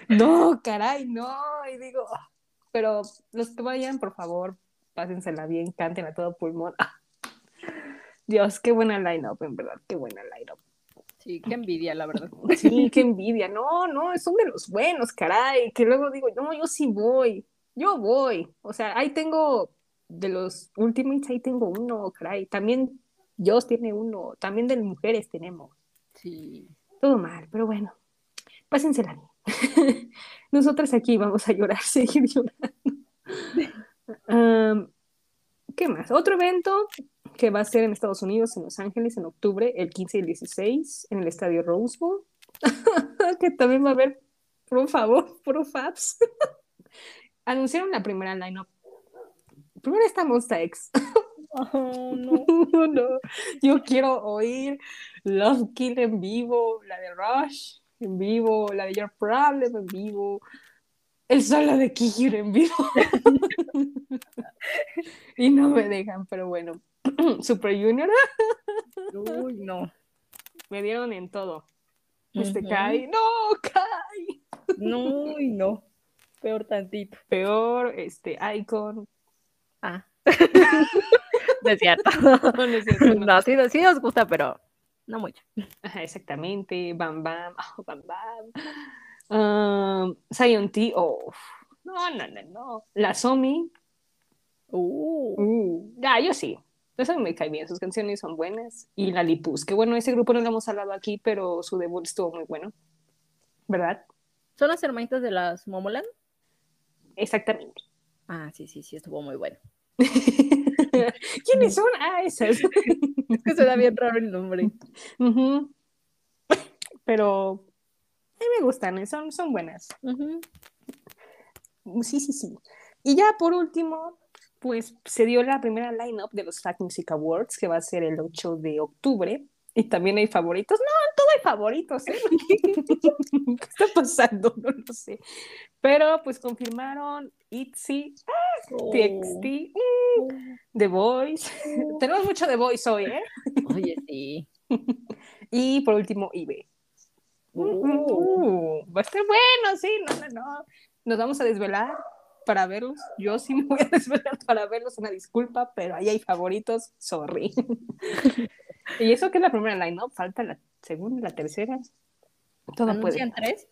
No, caray, no. Y digo, ah, pero los que vayan, por favor, pásensela bien, canten a todo pulmón. Ah. Dios, qué buena line-up, en verdad, qué buena line-up. Sí, qué envidia, la verdad. <laughs> Sí, qué <laughs> envidia. No, no, son de los buenos, caray. Que luego digo, no, yo sí voy. Yo voy. O sea, ahí tengo de los Ultimates, ahí tengo uno, caray. También Dios tiene uno. También de mujeres tenemos. Sí. Todo mal, pero bueno. Pásensela bien. <laughs> Nosotras aquí vamos a llorar, seguir llorando. Am, ¿Qué más? Otro evento que va a ser en Estados Unidos, en Los Ángeles, en octubre, el 15 y el 16, en el estadio Rose Bowl. <laughs> que también va a haber, por favor, pro Fabs. <laughs> Anunciaron la primera lineup. Primero está Monsta X. Oh, <laughs> no. no, no. Yo quiero oír Love Kill en vivo, la de Rush en vivo, la de Your Problem en vivo, el solo de Kihiro en vivo. <laughs> y no me dejan, pero bueno. <clears throat> Super Junior Uy, no. me dieron en todo. Este. Kai, no, Kai. No, no. Peor tantito. Peor, este, Icon. Ah. <laughs> no es cierto. No, <laughs> no es cierto, no. No, sí, sí nos gusta, pero no mucho. Ajá, exactamente, Bam Bam, oh, Bam Bam. Um, Zion T, oh, no, no, no, no. La Somi, Uh, uh, ya, yo sí. Eso me cae bien, sus canciones son buenas. Y la Lipus, que bueno, ese grupo no lo hemos hablado aquí, pero su debut estuvo muy bueno. ¿Verdad? ¿Son las hermanitas de las Momoland? Exactamente. Ah, sí, sí, sí, estuvo muy bueno. <laughs> ¿Quiénes son? Ah, esas. <laughs> Es que suena bien raro el nombre. <laughs> Pero a mí me gustan, eh, son, son buenas. Sí, sí, sí. Y ya por último, pues se dio la primera line-up de los Fact Music Awards, que va a ser el 8 de octubre. Y también hay favoritos. No, en todo hay favoritos, ¿eh? <laughs> ¿Qué está pasando? No lo sé. Pero pues confirmaron ITZY, Oh. TXT, mm, The Voice. Tenemos mucho The Voice hoy, ¿eh? Oye, sí. <laughs> Y por último, IBE. Uh. Uh, va a estar bueno, sí, no, no, no. Nos vamos a desvelar para verlos. Yo sí me voy a <laughs> desvelar para verlos, una disculpa, pero ahí hay favoritos, sorry. <laughs> y eso que es la primera line-up, falta la segunda, la tercera. Todo puede. ¿Anuncian tres?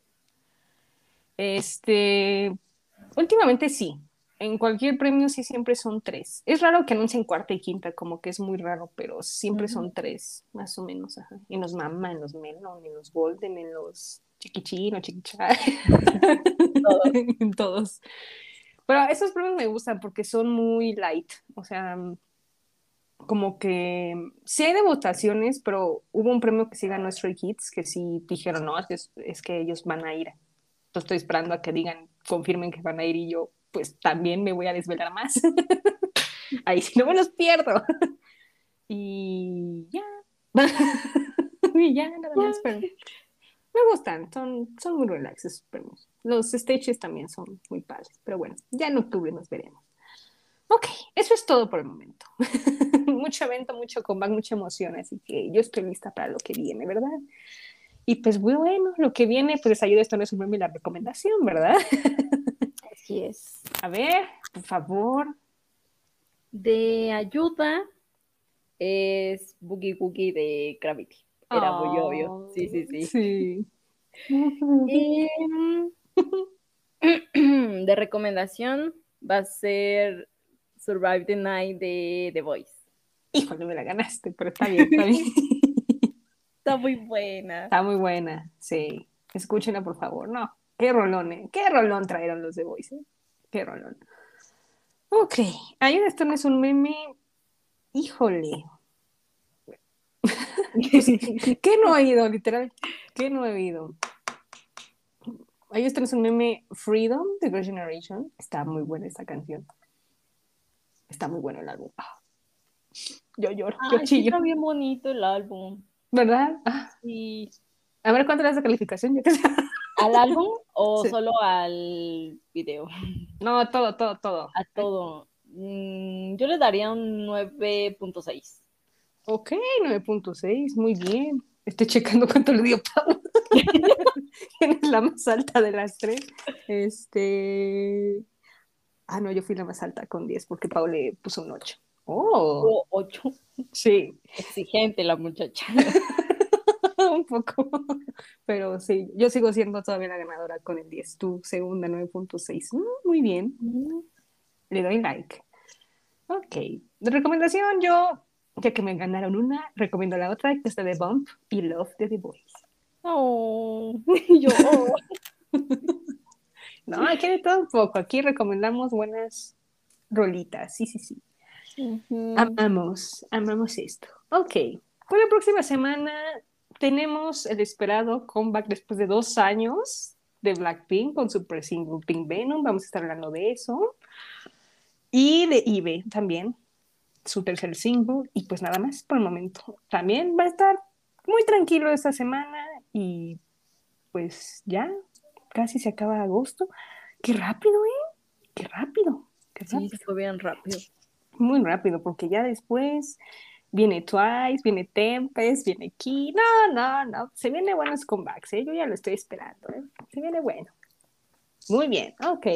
Este, últimamente sí. En cualquier premio sí siempre son tres. Es raro que anuncien cuarta y quinta, como que es muy raro, pero siempre son tres, más o menos. Ajá. En los Mama, en los Melon, en los Golden, en los Chiquichín o Chiquichá. en <laughs> todos. Pero esos premios me gustan porque son muy light. O sea, como que sí hay de votaciones, pero hubo un premio que sí ganó Stray Kids, que sí dijeron, no, es que, es que ellos van a ir. Entonces estoy esperando a que digan, confirmen que van a ir y yo, pues también me voy a desvelar más. <laughs> Ahí sí no me los pierdo. <laughs> y ya. <laughs> y ya, nada más. Pero me gustan, son, son muy relax esos premios. Los stages también son muy padres, pero bueno, ya en octubre nos veremos. Ok, eso es todo por el momento. mucho evento, mucho comeback, mucha emoción, así que yo estoy lista para lo que viene, ¿verdad? Y pues bueno, lo que viene, pues ayuda esto no es un meme y la recomendación, ¿verdad? Así es. A ver, por favor. De ayuda es Boogie Woogie de Gravity. Era muy obvio. Sí, sí, sí. Sí. <laughs> Em, <clears throat> de recomendación va a ser Survive the Night de The Voice. Híjole, me la ganaste, pero está bien, está bien. <laughs> <laughs> Está muy buena. Está muy buena, sí. Escúchenla, por favor. No, qué rolón, ¿eh? Qué rolón trajeron los de Voice, ¿eh? Qué rolón. Ok, ahí esto no es un meme. Híjole. ¿Qué no he oído, literal? ¿Qué no he oído? Ahí esto no es un meme Freedom de Girl Generation. Está muy buena esta canción. Está muy bueno el álbum. Ah. Yo lloro, yo chillo. está bien bonito el álbum. ¿Verdad? Ah, Sí. A ver cuánto le das de calificación. Yo. ¿Al álbum o Sí. solo al video? <laughs> No, todo, todo, todo. A todo. Mm, yo le daría un 9.6. Ok, 9.6, muy bien. Estoy checando cuánto le dio Pau. ¿Quién <laughs> <laughs> es la más alta de las tres? Este. Ah, no, yo fui la más alta con 10 porque Pau le puso un 8. Oh, O 8. sí, Exigente la muchacha. <laughs> un poco. Pero sí, yo sigo siendo todavía la ganadora con el 10. Tu segunda, 9.6. Mm, muy bien. Le doy like. Ok. De recomendación, yo, ya que me ganaron una, recomiendo la otra, que es la de Bump y Love de The Voice. Oh, yo. <laughs> No, aquí de todo un poco. Aquí recomendamos buenas rolitas. Sí, sí, sí. Amamos, amamos esto. Ok. Para la próxima semana tenemos el esperado comeback después de dos años de Blackpink con su single Pink Venom. Vamos a estar hablando de eso. Y de Ive también, su tercer single. Y pues nada más por el momento. También va a estar muy tranquilo esta semana y pues ya, casi se acaba agosto. Qué rápido, ¿eh? Qué rápido. Qué Sí, rápido. se fue bien rápido. muy rápido, porque ya después viene Twice, viene Tempest, viene Key. No, no, no. Se viene buenos comebacks, ¿eh? Yo ya lo estoy esperando, ¿eh? Se viene bueno. Muy bien, ok.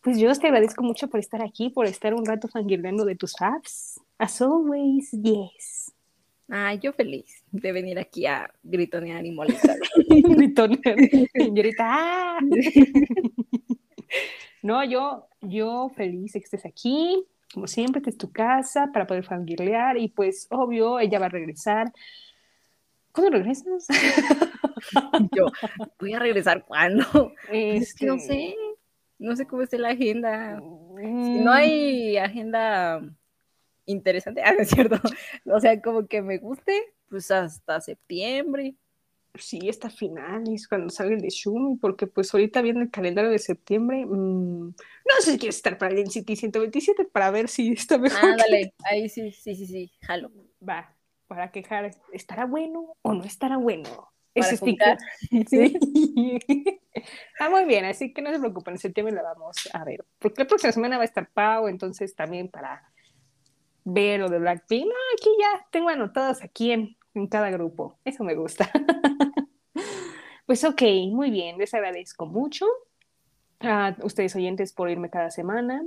Pues yo te agradezco mucho por estar aquí, por estar un rato fangirleando de tus faps. As always, yes. Ah, yo feliz de venir aquí a gritonear y molestar. <laughs> gritonear. Señorita. ¡ah! <laughs> no, yo, yo feliz de que estés aquí. Como siempre, esta es tu casa para poder fangirlear y pues, obvio, ella va a regresar. ¿Cuándo regresas? <laughs> yo, voy a regresar cuándo. <laughs> Es que no Este, sé, no sé cómo esté la agenda. Si mm, no hay agenda interesante, <laughs> ah, no es cierto. O sea, como que me guste, pues hasta septiembre. Sí, hasta finales, cuando salga el de Shumi, porque pues ahorita viene el calendario de septiembre. mm, no sé si quieres estar para el NCT 127 para ver si está mejor. Ah, que- ahí sí, sí, sí, sí, jalo. Va, para quejar, ¿estará bueno o no estará bueno? Para sticker. Sí. <laughs> ah, muy bien, así que no se preocupen, en septiembre la vamos a ver. Porque la próxima semana va a estar Pau, entonces también para ver lo de Blackpink. No, aquí ya tengo anotados aquí en, en cada grupo. Eso me gusta. Pues ok, muy bien, les agradezco mucho a ustedes oyentes por irme cada semana.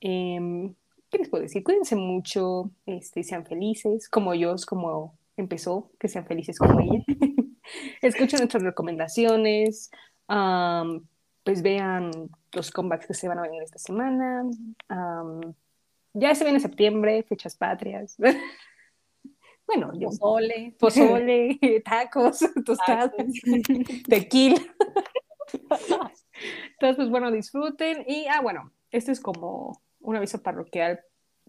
Em, ¿Qué les puedo decir? Cuídense mucho, este, sean felices, como yo, como empezó, que sean felices como ella. <laughs> Escuchen nuestras recomendaciones, am, pues vean los comebacks que se van a venir esta semana. am, ya se viene septiembre, fechas patrias. <laughs> bueno, Pozole. <laughs> pozole, <laughs> tacos, <laughs> tostadas, tequila. Entonces, pues bueno, disfruten. Y, ah, bueno, este es como un aviso parroquial,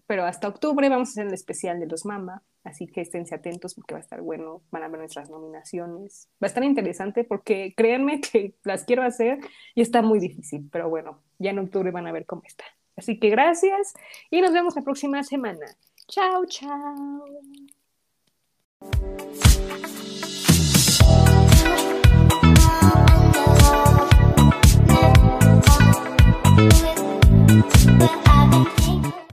pero hasta octubre vamos a hacer el especial de los Mamba, así que esténse atentos porque va a estar bueno, van a ver nuestras nominaciones. Va a estar interesante porque créanme que las quiero hacer y está muy difícil, pero bueno, ya en octubre van a ver cómo está. Así que gracias y nos vemos la próxima semana. Chao, chao. Thank